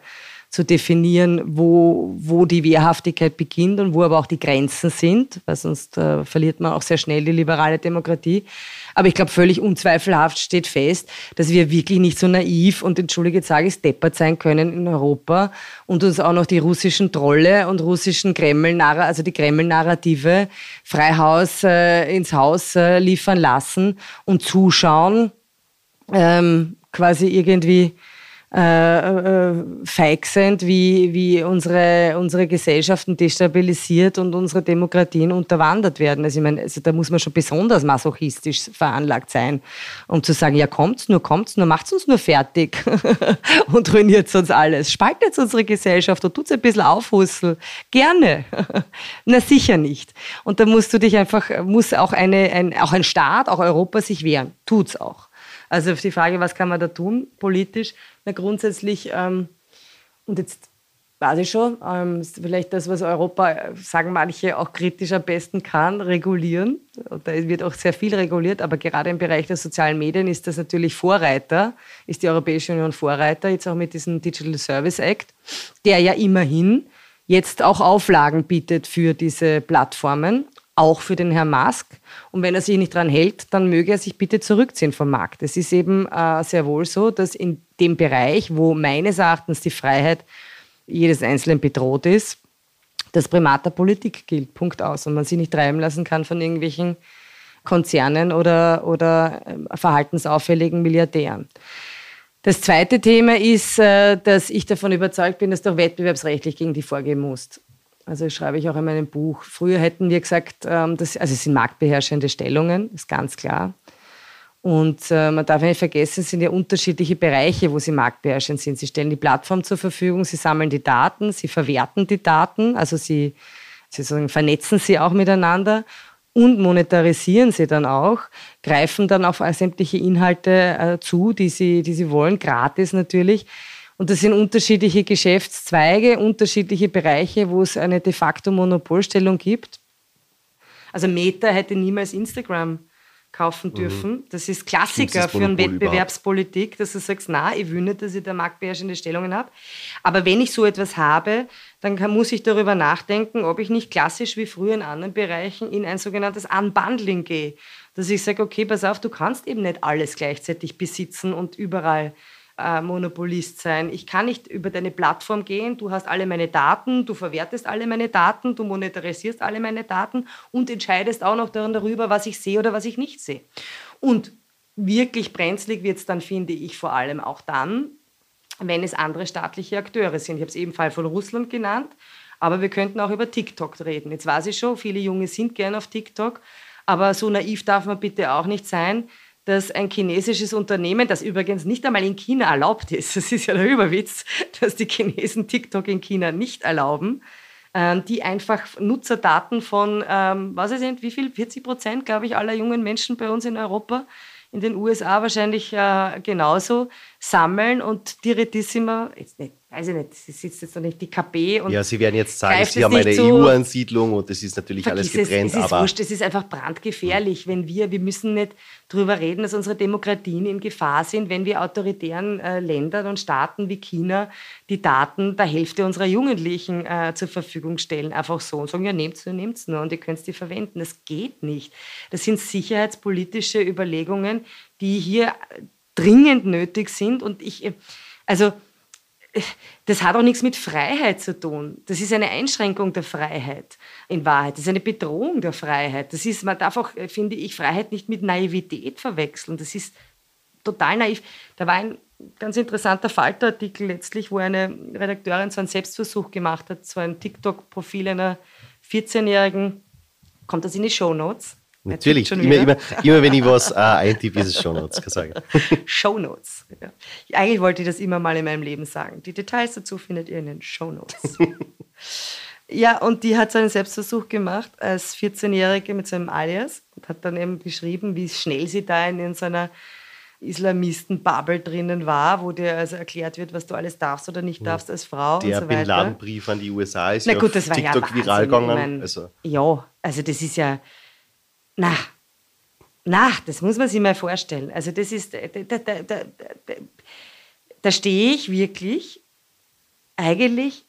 zu definieren, wo, wo die Wehrhaftigkeit beginnt und wo aber auch die Grenzen sind, weil sonst äh, verliert man auch sehr schnell die liberale Demokratie. Aber ich glaube, völlig unzweifelhaft steht fest, dass wir wirklich nicht so naiv und entschuldige, sage ich, deppert sein können in Europa und uns auch noch die russischen Trolle und russischen Kreml, also die Kreml-Narrative Freihaus äh, ins Haus äh, liefern lassen und zuschauen, ähm, quasi irgendwie äh, äh, feig sind, wie, wie unsere, unsere Gesellschaften destabilisiert und unsere Demokratien unterwandert werden. Also ich meine, also da muss man schon besonders masochistisch veranlagt sein, um zu sagen, ja kommt's nur, kommt's nur, macht's uns nur fertig und ruiniert uns alles. Spaltet unsere Gesellschaft und tut's ein bisschen aufhussel. Gerne. Na sicher nicht. Und da musst du dich einfach, muss auch, eine, ein, auch ein Staat, auch Europa sich wehren. Tut's auch. Also auf die Frage, was kann man da tun politisch? Na grundsätzlich, ähm, und jetzt weiß ich schon. Ähm, vielleicht das, was Europa, sagen manche, auch kritisch am besten kann, regulieren. Und da wird auch sehr viel reguliert, aber gerade im Bereich der sozialen Medien ist das natürlich Vorreiter, ist die Europäische Union Vorreiter, jetzt auch mit diesem Digital Service Act, der ja immerhin jetzt auch Auflagen bietet für diese Plattformen, auch für den Herrn Musk. Und wenn er sich nicht daran hält, dann möge er sich bitte zurückziehen vom Markt. Es ist eben äh, sehr wohl so, dass in dem Bereich, wo meines Erachtens die Freiheit jedes Einzelnen bedroht ist, das Primat der Politik gilt. Punkt aus. Und man sich nicht treiben lassen kann von irgendwelchen Konzernen oder, oder äh, verhaltensauffälligen Milliardären. Das zweite Thema ist, äh, dass ich davon überzeugt bin, dass du wettbewerbsrechtlich gegen die vorgehen musst. Also schreibe ich auch in meinem Buch. Früher hätten wir gesagt, ähm, dass, also es sind marktbeherrschende Stellungen, ist ganz klar. Und äh, man darf nicht vergessen, es sind ja unterschiedliche Bereiche, wo sie marktbeherrschend sind. Sie stellen die Plattform zur Verfügung, sie sammeln die Daten, sie verwerten die Daten, also sie, sie sagen, vernetzen sie auch miteinander und monetarisieren sie dann auch, greifen dann auf sämtliche Inhalte äh, zu, die sie, die sie wollen, gratis natürlich. Und das sind unterschiedliche Geschäftszweige, unterschiedliche Bereiche, wo es eine de facto Monopolstellung gibt. Also Meta hätte niemals Instagram kaufen mhm. dürfen. Mhm. Das ist Klassiker für eine Wettbewerbspolitik, dass du sagst, na, ich will nicht, dass ich da marktbeherrschende Stellungen habe. Aber wenn ich so etwas habe, dann kann, muss ich darüber nachdenken, ob ich nicht klassisch wie früher in anderen Bereichen in ein sogenanntes Unbundling gehe. Dass ich sage, okay, pass auf, du kannst eben nicht alles gleichzeitig besitzen und überall äh, Monopolist sein. Ich kann nicht über deine Plattform gehen, du hast alle meine Daten, du verwertest alle meine Daten, du monetarisierst alle meine Daten und entscheidest auch noch darüber, was ich sehe oder was ich nicht sehe. Und wirklich brenzlig wird es dann, finde ich, vor allem auch dann, wenn es andere staatliche Akteure sind. Ich habe es eben Fall von Russland genannt, aber wir könnten auch über TikTok reden. Jetzt weiß ich schon, viele Junge sind gern auf TikTok, aber so naiv darf man bitte auch nicht sein, dass ein chinesisches Unternehmen, das übrigens nicht einmal in China erlaubt ist, das ist ja der Überwitz, dass die Chinesen TikTok in China nicht erlauben, ähm, die einfach Nutzerdaten von, ähm, was sind, wie viel, 40 Prozent, glaube ich, aller jungen Menschen bei uns in Europa, in den USA wahrscheinlich äh, genauso, sammeln und Direttissima, jetzt nicht weiß ich nicht, sie sitzt jetzt noch nicht die KP und. Ja, sie werden jetzt sagen, sie haben eine EU-Ansiedlung und das ist natürlich alles getrennt. Es, es ist aber wurscht, es ist einfach brandgefährlich, wenn wir, wir müssen nicht darüber reden, dass unsere Demokratien in Gefahr sind, wenn wir autoritären äh, Ländern und Staaten wie China die Daten der Hälfte unserer Jugendlichen äh, zur Verfügung stellen, einfach so und sagen, ja, nehmt's nur, nehmt's nur und ihr könnt die verwenden. Das geht nicht. Das sind sicherheitspolitische Überlegungen, die hier dringend nötig sind und ich, also das hat auch nichts mit Freiheit zu tun. Das ist eine Einschränkung der Freiheit in Wahrheit. Das ist eine Bedrohung der Freiheit. Das ist, man darf auch, finde ich, Freiheit nicht mit Naivität verwechseln. Das ist total naiv. Da war ein ganz interessanter Falterartikel letztlich, wo eine Redakteurin so einen Selbstversuch gemacht hat, so ein TikTok-Profil einer 14-Jährigen. Kommt das in die Show Notes? Natürlich, immer, immer, immer wenn ich was äh, eintippe, ist es Shownotes. Shownotes. Ja. Eigentlich wollte ich das immer mal in meinem Leben sagen. Die Details dazu findet ihr in den Shownotes. ja, und die hat so einen Selbstversuch gemacht als 14-Jährige mit seinem Alias und hat dann eben beschrieben, wie schnell sie da in, in so einer Islamisten-Bubble drinnen war, wo dir also erklärt wird, was du alles darfst oder nicht darfst als Frau Der und so weiter. Bin Laden-Brief an die USA ist Na gut, das war TikTok ja viral gegangen. Ich mein, also. Ja, also das ist ja na, na, das muss man sich mal vorstellen. Also das ist, da, da, da, da, da stehe ich wirklich eigentlich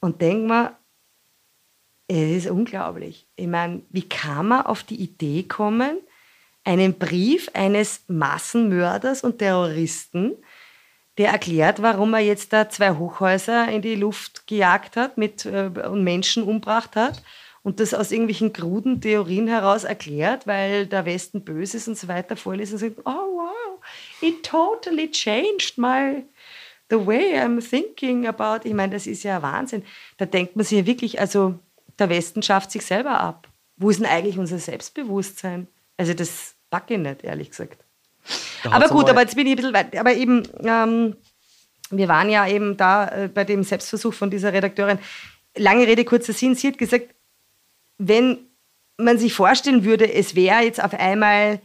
und denke mir, es ist unglaublich. Ich meine, wie kann man auf die Idee kommen, einen Brief eines Massenmörders und Terroristen, der erklärt, warum er jetzt da zwei Hochhäuser in die Luft gejagt hat mit, äh, und Menschen umgebracht hat, und das aus irgendwelchen kruden Theorien heraus erklärt, weil der Westen böse ist und so weiter vorlesen und sagt, oh wow, it totally changed my the way I'm thinking about. Ich meine, das ist ja Wahnsinn. Da denkt man sich ja wirklich, also der Westen schafft sich selber ab. Wo ist denn eigentlich unser Selbstbewusstsein? Also das packe ich nicht, ehrlich gesagt. Aber gut, aber jetzt bin ich ein bisschen weit. Aber eben, ähm, wir waren ja eben da äh, bei dem Selbstversuch von dieser Redakteurin. Lange Rede, kurzer Sinn. Sie hat gesagt, wenn man sich vorstellen würde, es wäre jetzt auf einmal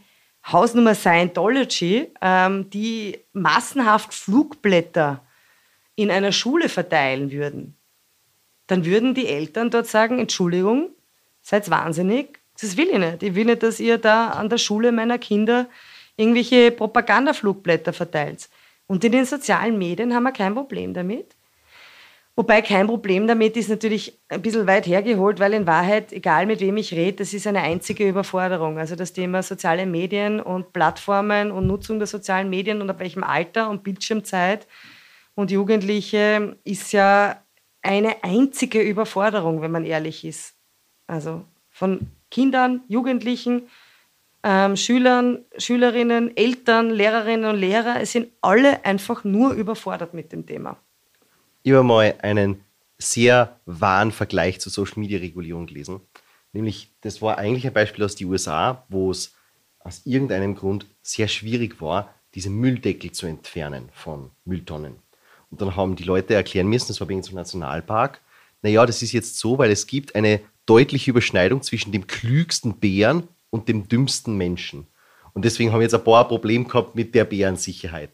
Hausnummer Scientology, ähm, die massenhaft Flugblätter in einer Schule verteilen würden, dann würden die Eltern dort sagen, Entschuldigung, seid wahnsinnig, das will ich nicht. Ich will nicht, dass ihr da an der Schule meiner Kinder irgendwelche Propagandaflugblätter verteilt. Und in den sozialen Medien haben wir kein Problem damit. Wobei kein Problem damit ist natürlich ein bisschen weit hergeholt, weil in Wahrheit, egal mit wem ich rede, das ist eine einzige Überforderung. Also das Thema soziale Medien und Plattformen und Nutzung der sozialen Medien und ab welchem Alter und Bildschirmzeit und Jugendliche ist ja eine einzige Überforderung, wenn man ehrlich ist. Also von Kindern, Jugendlichen, ähm, Schülern, Schülerinnen, Eltern, Lehrerinnen und Lehrer, es sind alle einfach nur überfordert mit dem Thema. Habe mal einen sehr wahren Vergleich zur Social Media Regulierung gelesen. Nämlich, das war eigentlich ein Beispiel aus den USA, wo es aus irgendeinem Grund sehr schwierig war, diese Mülldeckel zu entfernen von Mülltonnen. Und dann haben die Leute erklären müssen, das war uns im Nationalpark, naja, das ist jetzt so, weil es gibt eine deutliche Überschneidung zwischen dem klügsten Bären und dem dümmsten Menschen. Und deswegen haben wir jetzt ein paar Probleme gehabt mit der Bärensicherheit.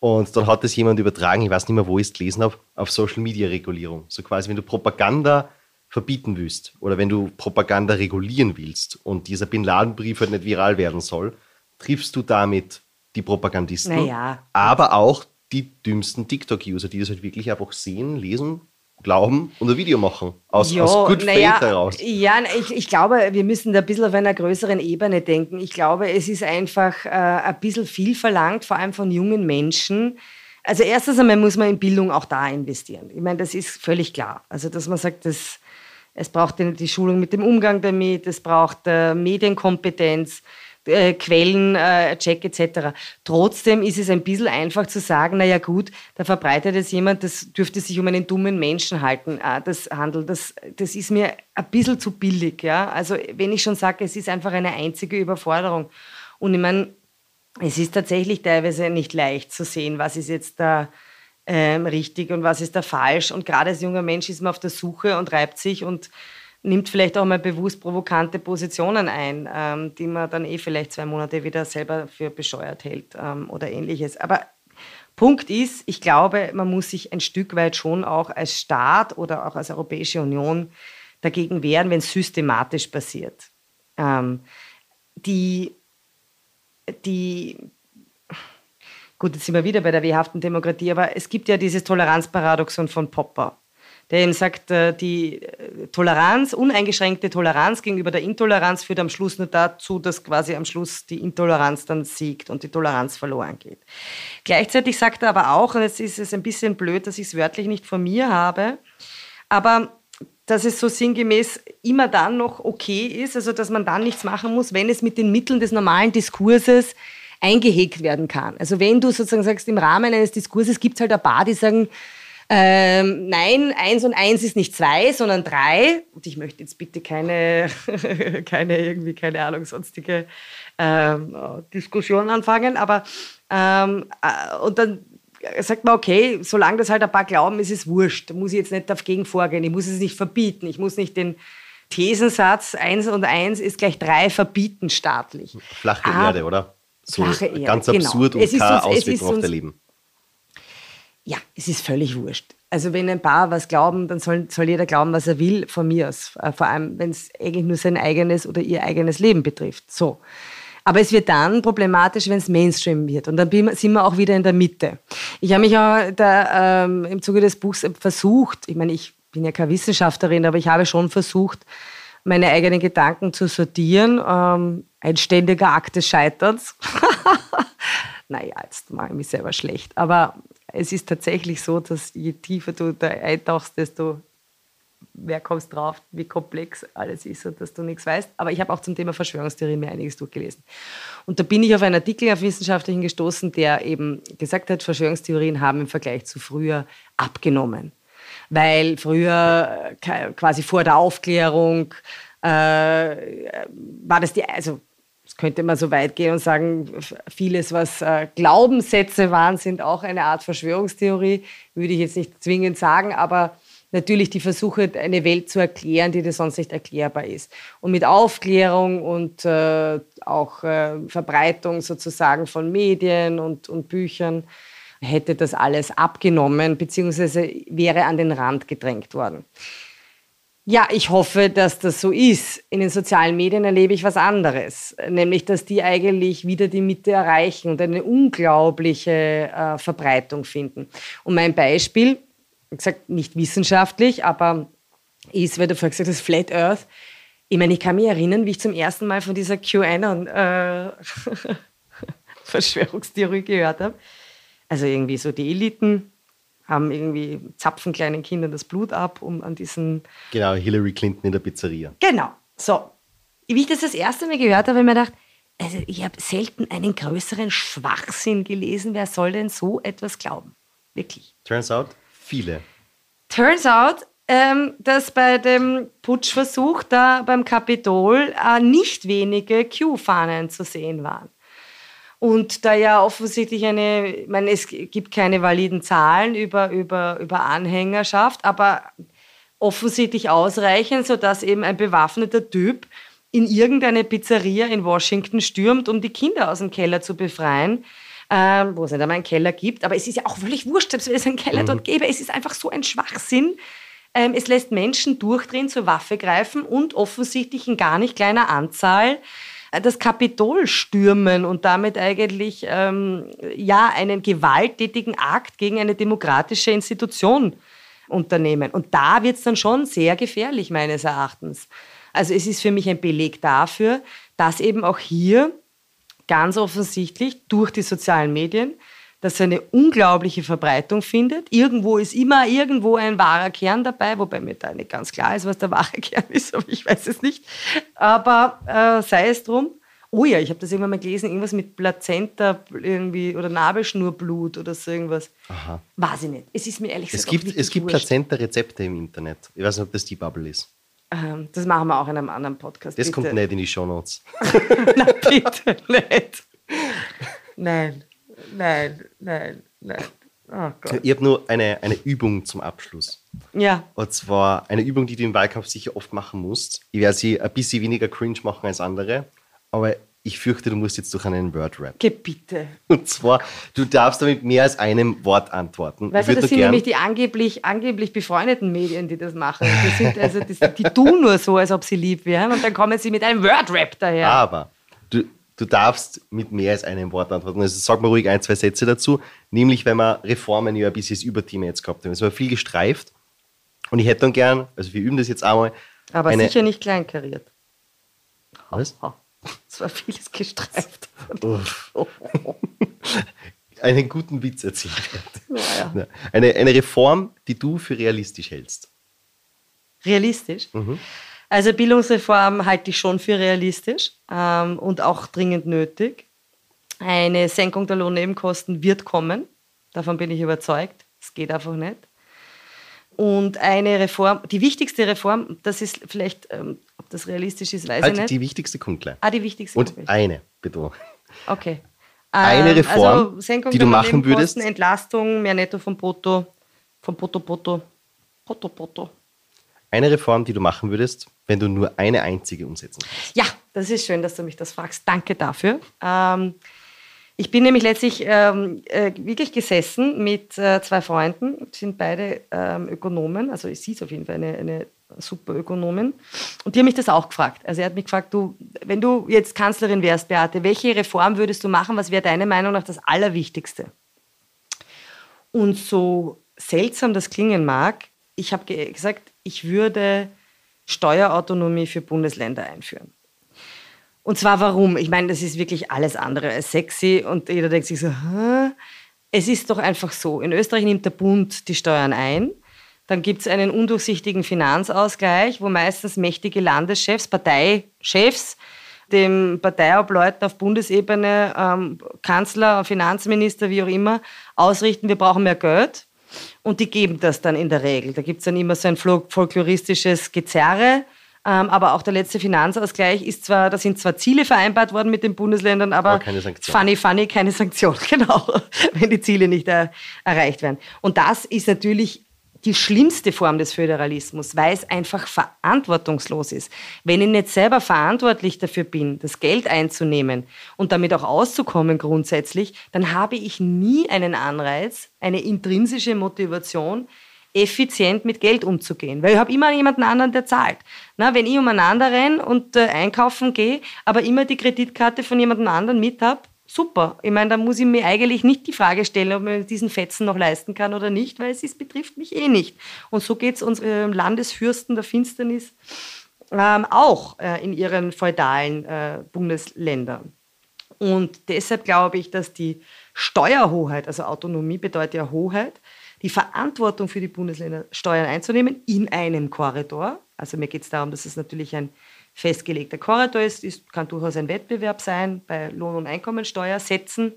Und dann hat das jemand übertragen, ich weiß nicht mehr, wo ich es gelesen habe, auf Social Media Regulierung. So quasi, wenn du Propaganda verbieten willst oder wenn du Propaganda regulieren willst und dieser Bin Laden-Brief halt nicht viral werden soll, triffst du damit die Propagandisten, naja. aber auch die dümmsten TikTok-User, die das halt wirklich einfach sehen, lesen, glauben und ein Video machen. Aus, jo, aus Good naja, Faith heraus. Ja, ich, ich glaube, wir müssen da ein bisschen auf einer größeren Ebene denken. Ich glaube, es ist einfach äh, ein bisschen viel verlangt, vor allem von jungen Menschen. Also erstens einmal muss man in Bildung auch da investieren. Ich meine, das ist völlig klar. Also dass man sagt, dass es braucht die Schulung mit dem Umgang damit, es braucht äh, Medienkompetenz, äh, Quellencheck äh, etc. Trotzdem ist es ein bisschen einfach zu sagen, naja gut, da verbreitet es jemand, das dürfte sich um einen dummen Menschen halten, äh, das handelt. Das, das ist mir ein bisschen zu billig. Ja? Also wenn ich schon sage, es ist einfach eine einzige Überforderung. Und ich meine, es ist tatsächlich teilweise nicht leicht zu sehen, was ist jetzt da ähm, richtig und was ist da falsch. Und gerade als junger Mensch ist man auf der Suche und reibt sich und nimmt vielleicht auch mal bewusst provokante Positionen ein, ähm, die man dann eh vielleicht zwei Monate wieder selber für bescheuert hält ähm, oder ähnliches. Aber Punkt ist, ich glaube, man muss sich ein Stück weit schon auch als Staat oder auch als Europäische Union dagegen wehren, wenn es systematisch passiert. Ähm, die, die, gut, jetzt sind wir wieder bei der wehrhaften Demokratie, aber es gibt ja dieses Toleranzparadoxon von Popper der eben sagt, äh, die äh, Toleranz, uneingeschränkte Toleranz gegenüber der Intoleranz führt am Schluss nur dazu, dass quasi am Schluss die Intoleranz dann siegt und die Toleranz verloren geht. Gleichzeitig sagt er aber auch, und jetzt ist es ein bisschen blöd, dass ich es wörtlich nicht von mir habe, aber dass es so sinngemäß immer dann noch okay ist, also dass man dann nichts machen muss, wenn es mit den Mitteln des normalen Diskurses eingehegt werden kann. Also wenn du sozusagen sagst, im Rahmen eines Diskurses gibt es halt ein paar, die sagen, ähm, nein, eins und eins ist nicht zwei, sondern drei. Und ich möchte jetzt bitte keine, keine irgendwie, keine Ahnung, sonstige ähm, Diskussion anfangen. Aber ähm, äh, und dann sagt man, okay, solange das halt ein paar glauben, ist es wurscht. Da muss ich jetzt nicht dagegen vorgehen. Ich muss es nicht verbieten. Ich muss nicht den Thesensatz eins und eins ist gleich drei verbieten staatlich. Flache ah, Erde, oder? So flache Erde, ganz genau. absurd genau. und keine Auswirkung auf dein Leben. Ja, es ist völlig wurscht. Also wenn ein Paar was glauben, dann soll, soll jeder glauben, was er will, von mir aus. Äh, vor allem, wenn es eigentlich nur sein eigenes oder ihr eigenes Leben betrifft. So. Aber es wird dann problematisch, wenn es Mainstream wird. Und dann sind wir auch wieder in der Mitte. Ich habe mich auch da, ähm, im Zuge des Buchs versucht, ich meine, ich bin ja keine Wissenschaftlerin, aber ich habe schon versucht, meine eigenen Gedanken zu sortieren. Ähm, ein ständiger Akt des Scheiterns. naja, jetzt mache ich mich selber schlecht. Aber es ist tatsächlich so, dass je tiefer du da eintauchst, desto mehr kommst drauf, wie komplex alles ist und dass du nichts weißt. Aber ich habe auch zum Thema Verschwörungstheorien mir einiges durchgelesen. Und da bin ich auf einen Artikel auf Wissenschaftlichen gestoßen, der eben gesagt hat, Verschwörungstheorien haben im Vergleich zu früher abgenommen. Weil früher äh, quasi vor der Aufklärung äh, war das die, also könnte man so weit gehen und sagen, vieles, was äh, Glaubenssätze waren, sind auch eine Art Verschwörungstheorie. Würde ich jetzt nicht zwingend sagen, aber natürlich die Versuche, eine Welt zu erklären, die dir sonst nicht erklärbar ist. Und mit Aufklärung und äh, auch äh, Verbreitung sozusagen von Medien und, und Büchern hätte das alles abgenommen, beziehungsweise wäre an den Rand gedrängt worden. Ja, ich hoffe, dass das so ist. In den sozialen Medien erlebe ich was anderes, nämlich dass die eigentlich wieder die Mitte erreichen und eine unglaubliche äh, Verbreitung finden. Und mein Beispiel, wie gesagt, nicht wissenschaftlich, aber ist, weil du vorher gesagt hast, Flat Earth. Ich meine, ich kann mich erinnern, wie ich zum ersten Mal von dieser QAnon äh, gehört habe. Also irgendwie so die Eliten haben irgendwie, zapfen kleinen Kindern das Blut ab, um an diesen... Genau, Hillary Clinton in der Pizzeria. Genau, so. Wie ich das das erste Mal gehört habe, habe ich mir gedacht, also ich habe selten einen größeren Schwachsinn gelesen. Wer soll denn so etwas glauben? Wirklich. Turns out, viele. Turns out, ähm, dass bei dem Putschversuch da beim Kapitol äh, nicht wenige Q-Fahnen zu sehen waren. Und da ja offensichtlich eine, ich meine, es gibt keine validen Zahlen über, über, über Anhängerschaft, aber offensichtlich ausreichend, sodass eben ein bewaffneter Typ in irgendeine Pizzeria in Washington stürmt, um die Kinder aus dem Keller zu befreien. Ähm, wo es nicht einmal einen Keller gibt, aber es ist ja auch völlig wurscht, selbst wenn es einen Keller mhm. dort gäbe. Es ist einfach so ein Schwachsinn. Ähm, es lässt Menschen durchdrehen, zur Waffe greifen und offensichtlich in gar nicht kleiner Anzahl das Kapitol stürmen und damit eigentlich ähm, ja einen gewalttätigen Akt gegen eine demokratische Institution unternehmen. Und da wird es dann schon sehr gefährlich meines Erachtens. Also es ist für mich ein Beleg dafür, dass eben auch hier ganz offensichtlich durch die sozialen Medien das eine unglaubliche Verbreitung findet. Irgendwo ist immer irgendwo ein wahrer Kern dabei, wobei mir da nicht ganz klar ist, was der wahre Kern ist, aber ich weiß es nicht. Aber äh, sei es drum. Oh ja, ich habe das irgendwann mal gelesen, irgendwas mit Plazenta irgendwie oder Nabelschnurblut oder so irgendwas. Aha. Weiß ich nicht. Es ist mir ehrlich gesagt Es gibt, es gibt Plazenta-Rezepte im Internet. Ich weiß nicht, ob das die Bubble ist. Ähm, das machen wir auch in einem anderen Podcast. Das bitte. kommt nicht in die Shownotes. Nein, bitte nicht. Nein. Nein, nein, nein. Oh Gott. Ich habe nur eine, eine Übung zum Abschluss. Ja. Und zwar eine Übung, die du im Wahlkampf sicher oft machen musst. Ich werde sie ein bisschen weniger cringe machen als andere, aber ich fürchte, du musst jetzt durch einen Word-Rap. Geh bitte. Und zwar, du darfst damit mehr als einem Wort antworten. Weißt du, das sind nämlich die angeblich, angeblich befreundeten Medien, die das machen. Die, sind also, die, die tun nur so, als ob sie lieb wären und dann kommen sie mit einem Word-Rap daher. Aber du, du darfst mit mehr als einem Wort antworten. Also sag mal ruhig ein, zwei Sätze dazu. Nämlich, wenn wir Reformen ja ein bisschen das Überthema jetzt gehabt haben. Es war viel gestreift. Und ich hätte dann gern, also wir üben das jetzt einmal. Aber sicher nicht kleinkariert. Was? Es war vieles gestreift. einen guten Witz erzählt. Ja. Eine, eine Reform, die du für realistisch hältst. Realistisch? Mhm. Also Bildungsreform halte ich schon für realistisch ähm, und auch dringend nötig. Eine Senkung der Lohnnebenkosten wird kommen. Davon bin ich überzeugt. Es geht einfach nicht. Und eine Reform, die wichtigste Reform, das ist vielleicht, ähm, ob das realistisch ist, weiß halt ich nicht. Die wichtigste kommt gleich. Ah, die wichtigste Und eine, bitte. Okay. Eine ähm, Reform, also die du machen würdest. Entlastung, mehr Netto vom Brutto, vom Brutto, Brutto, Brutto, Brutto. Eine Reform, die du machen würdest, wenn du nur eine einzige umsetzen kannst. Ja, das ist schön, dass du mich das fragst. Danke dafür. Ähm, ich bin nämlich letztlich ähm, äh, wirklich gesessen mit äh, zwei Freunden, sind beide ähm, Ökonomen, also sie ist auf jeden Fall eine, eine super Ökonomin. Und die haben mich das auch gefragt. Also er hat mich gefragt, du, wenn du jetzt Kanzlerin wärst, Beate, welche Reform würdest du machen? Was wäre deiner Meinung nach das Allerwichtigste? Und so seltsam das klingen mag, ich habe gesagt, ich würde Steuerautonomie für Bundesländer einführen. Und zwar warum? Ich meine, das ist wirklich alles andere als sexy und jeder denkt sich so, Hä? es ist doch einfach so. In Österreich nimmt der Bund die Steuern ein. Dann gibt es einen undurchsichtigen Finanzausgleich, wo meistens mächtige Landeschefs, Parteichefs, dem Parteiobleuten auf Bundesebene, ähm, Kanzler, Finanzminister, wie auch immer, ausrichten, wir brauchen mehr Geld. Und die geben das dann in der Regel. Da gibt es dann immer so ein folkloristisches Gezerre. Ähm, aber auch der letzte Finanzausgleich ist zwar, da sind zwar Ziele vereinbart worden mit den Bundesländern, aber, aber keine funny, funny, keine Sanktion, genau, wenn die Ziele nicht er, erreicht werden. Und das ist natürlich die schlimmste Form des Föderalismus, weil es einfach verantwortungslos ist. Wenn ich nicht selber verantwortlich dafür bin, das Geld einzunehmen und damit auch auszukommen grundsätzlich, dann habe ich nie einen Anreiz, eine intrinsische Motivation, effizient mit Geld umzugehen. Weil ich habe immer jemanden anderen, der zahlt. Na, wenn ich umeinander renne und äh, einkaufen gehe, aber immer die Kreditkarte von jemandem anderen mit habe, super. Ich meine, da muss ich mir eigentlich nicht die Frage stellen, ob man diesen Fetzen noch leisten kann oder nicht, weil es ist, betrifft mich eh nicht. Und so geht es unseren Landesfürsten der Finsternis ähm, auch äh, in ihren feudalen äh, Bundesländern. Und deshalb glaube ich, dass die Steuerhoheit, also Autonomie bedeutet ja Hoheit, die Verantwortung für die Bundesländer Steuern einzunehmen in einem Korridor. Also mir geht es darum, dass es natürlich ein festgelegter Korridor ist, ist, kann durchaus ein Wettbewerb sein bei Lohn- und Einkommensteuersätzen,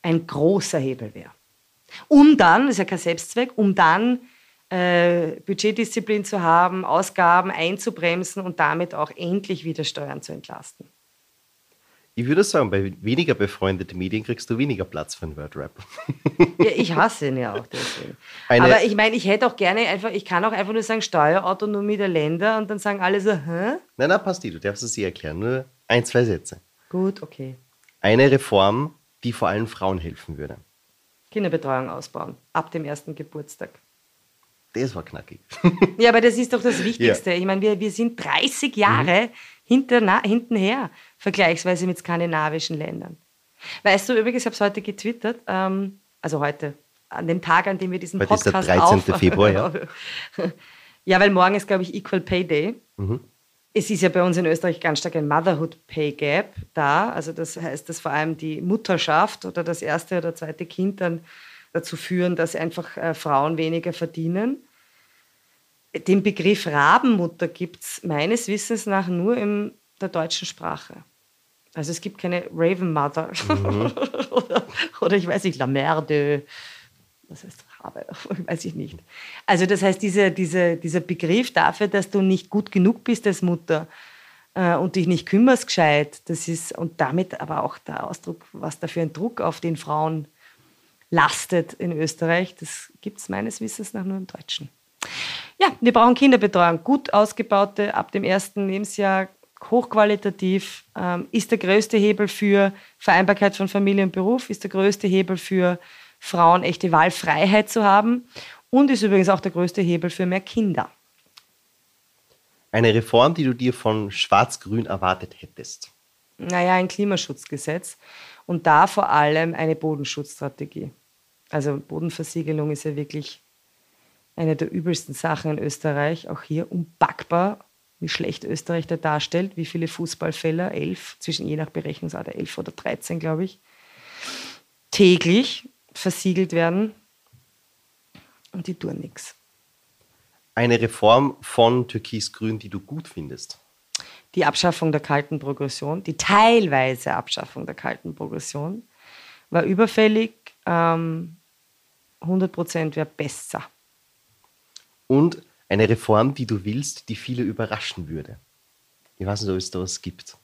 ein großer Hebel wäre. Um dann, das ist ja kein Selbstzweck, um dann äh, Budgetdisziplin zu haben, Ausgaben einzubremsen und damit auch endlich wieder Steuern zu entlasten. Ich würde sagen, bei weniger befreundeten Medien kriegst du weniger Platz für einen Wordrap. ja, ich hasse ihn ja auch deswegen. Eine Aber ich meine, ich hätte auch gerne einfach, ich kann auch einfach nur sagen Steuerautonomie der Länder und dann sagen alle so, hä? Nein, nein, passt nicht, du darfst es dir erklären. Nur ein, zwei Sätze. Gut, okay. Eine Reform, die vor allem Frauen helfen würde. Kinderbetreuung ausbauen, ab dem ersten Geburtstag. Das war knackig. ja, aber das ist doch das Wichtigste. Ja. Ich meine, wir, wir sind 30 Jahre mhm. hinter, hintenher, vergleichsweise mit skandinavischen Ländern. Weißt du, übrigens, ich habe es heute getwittert, ähm, also heute, an dem Tag, an dem wir diesen heute Podcast ist der 13. Auf Februar, ja. ja, weil morgen ist, glaube ich, Equal Pay Day. Mhm. Es ist ja bei uns in Österreich ganz stark ein Motherhood Pay Gap da. Also das heißt, dass vor allem die Mutterschaft oder das erste oder zweite Kind dann dazu führen, dass einfach äh, Frauen weniger verdienen. Den Begriff Rabenmutter gibt es meines Wissens nach nur in der deutschen Sprache. Also es gibt keine Raven Mother mhm. oder, oder, ich weiß nicht, La Merde. Was heißt Rabe? weiß ich nicht. Also das heißt, diese, diese, dieser Begriff dafür, dass du nicht gut genug bist als Mutter äh, und dich nicht kümmerst gescheit, das ist, und damit aber auch der Ausdruck, was da für ein Druck auf den Frauen lastet in Österreich. Das gibt es meines Wissens nach nur im Deutschen. Ja, wir brauchen Kinderbetreuung, gut ausgebaute ab dem ersten Lebensjahr, hochqualitativ, ähm, ist der größte Hebel für Vereinbarkeit von Familie und Beruf, ist der größte Hebel für Frauen echte Wahlfreiheit zu haben und ist übrigens auch der größte Hebel für mehr Kinder. Eine Reform, die du dir von Schwarz-Grün erwartet hättest? Naja, ein Klimaschutzgesetz und da vor allem eine Bodenschutzstrategie. Also Bodenversiegelung ist ja wirklich eine der übelsten Sachen in Österreich. Auch hier unpackbar, wie schlecht Österreich da darstellt, wie viele Fußballfälle, elf, zwischen je nach Berechnungsart elf oder 13, glaube ich, täglich versiegelt werden. Und die tun nichts. Eine Reform von Türkis-Grün, die du gut findest? Die Abschaffung der kalten Progression, die teilweise Abschaffung der kalten Progression, war überfällig. Ähm, 100 Prozent wäre besser. Und eine Reform, die du willst, die viele überraschen würde. Ich weiß nicht, ob es da was gibt.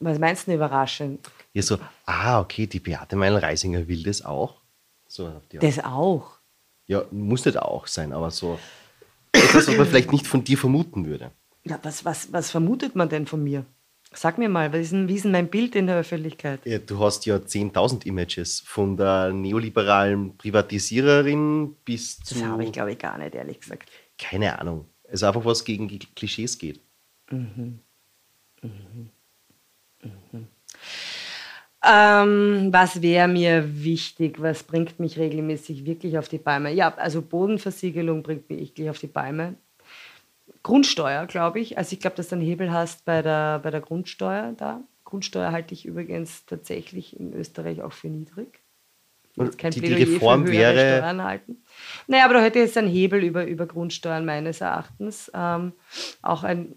Was meinst du überraschend? Ja, so, ah, okay, die Beate Meinl-Reisinger will das auch. So, das auch? Ja, muss nicht auch sein, aber so etwas, was man vielleicht nicht von dir vermuten würde. Ja, was, was, was vermutet man denn von mir? Sag mir mal, was ist denn, wie ist denn mein Bild in der Öffentlichkeit? Ja, du hast ja 10.000 Images von der neoliberalen Privatisiererin bis zu. Das habe ich, glaube ich, gar nicht, ehrlich gesagt. Keine Ahnung. Es ist einfach was gegen Klischees geht. Mhm. Mhm. Mhm. Ähm, was wäre mir wichtig? Was bringt mich regelmäßig wirklich auf die Palme? Ja, also Bodenversiegelung bringt mich wirklich auf die Palme. Grundsteuer, glaube ich. Also ich glaube, dass du einen Hebel hast bei der, bei der Grundsteuer da. Grundsteuer halte ich übrigens tatsächlich in Österreich auch für niedrig. Die, die Reform wäre. Steuern halten. Naja, aber da hätte jetzt ein Hebel über, über Grundsteuern meines Erachtens. Ähm, auch ein.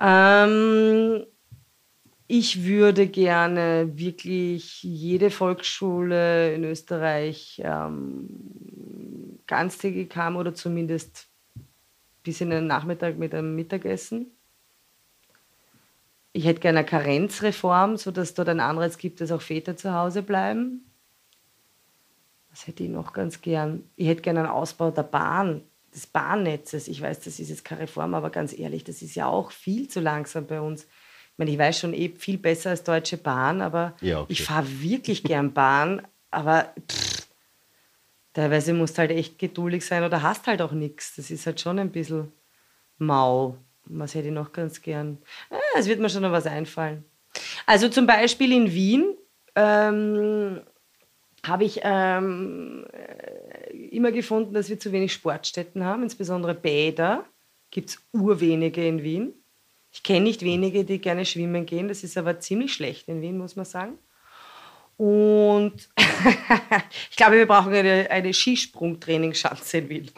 Ähm, ich würde gerne wirklich jede Volksschule in Österreich ähm, ganztägig haben oder zumindest bis in den Nachmittag mit einem Mittagessen. Ich hätte gerne eine Karenzreform, sodass es dort einen Anreiz gibt, dass auch Väter zu Hause bleiben. Was hätte ich noch ganz gern? Ich hätte gerne einen Ausbau der Bahn, des Bahnnetzes. Ich weiß, das ist jetzt keine Reform, aber ganz ehrlich, das ist ja auch viel zu langsam bei uns. Ich meine, ich weiß schon eh viel besser als Deutsche Bahn, aber ja, okay. ich fahre wirklich gern Bahn. Aber pff, teilweise musst du halt echt geduldig sein oder hast halt auch nichts. Das ist halt schon ein bisschen mau. Was hätte ich noch ganz gern? Ah, es wird mir schon noch was einfallen. Also zum Beispiel in Wien ähm, habe ich ähm, äh, immer gefunden, dass wir zu wenig Sportstätten haben, insbesondere Bäder. Gibt es urwenige in Wien. Ich kenne nicht wenige, die gerne schwimmen gehen. Das ist aber ziemlich schlecht in Wien, muss man sagen. Und ich glaube, wir brauchen eine, eine Skisprungtrainingsschanze in Wien.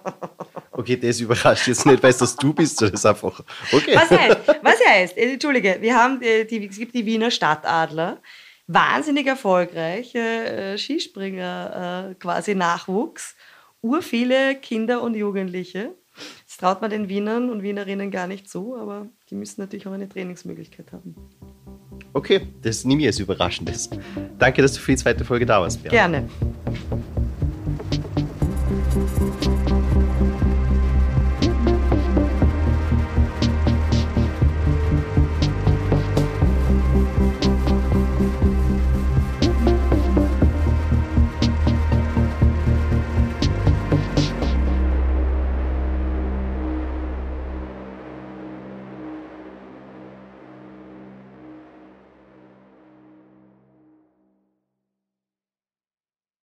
okay, das überrascht jetzt nicht, weil es du bist, das ist einfach. Okay. Was heißt? Was heißt? Äh, Entschuldige, wir haben die, die, es gibt die Wiener Stadtadler. Wahnsinnig erfolgreich, äh, Skispringer, äh, quasi Nachwuchs. Ur viele Kinder und Jugendliche. Das traut man den Wienern und Wienerinnen gar nicht zu, aber die müssen natürlich auch eine Trainingsmöglichkeit haben. Okay, das nehme ich als Überraschendes. Danke, dass du für die zweite Folge da warst. Björn. Gerne.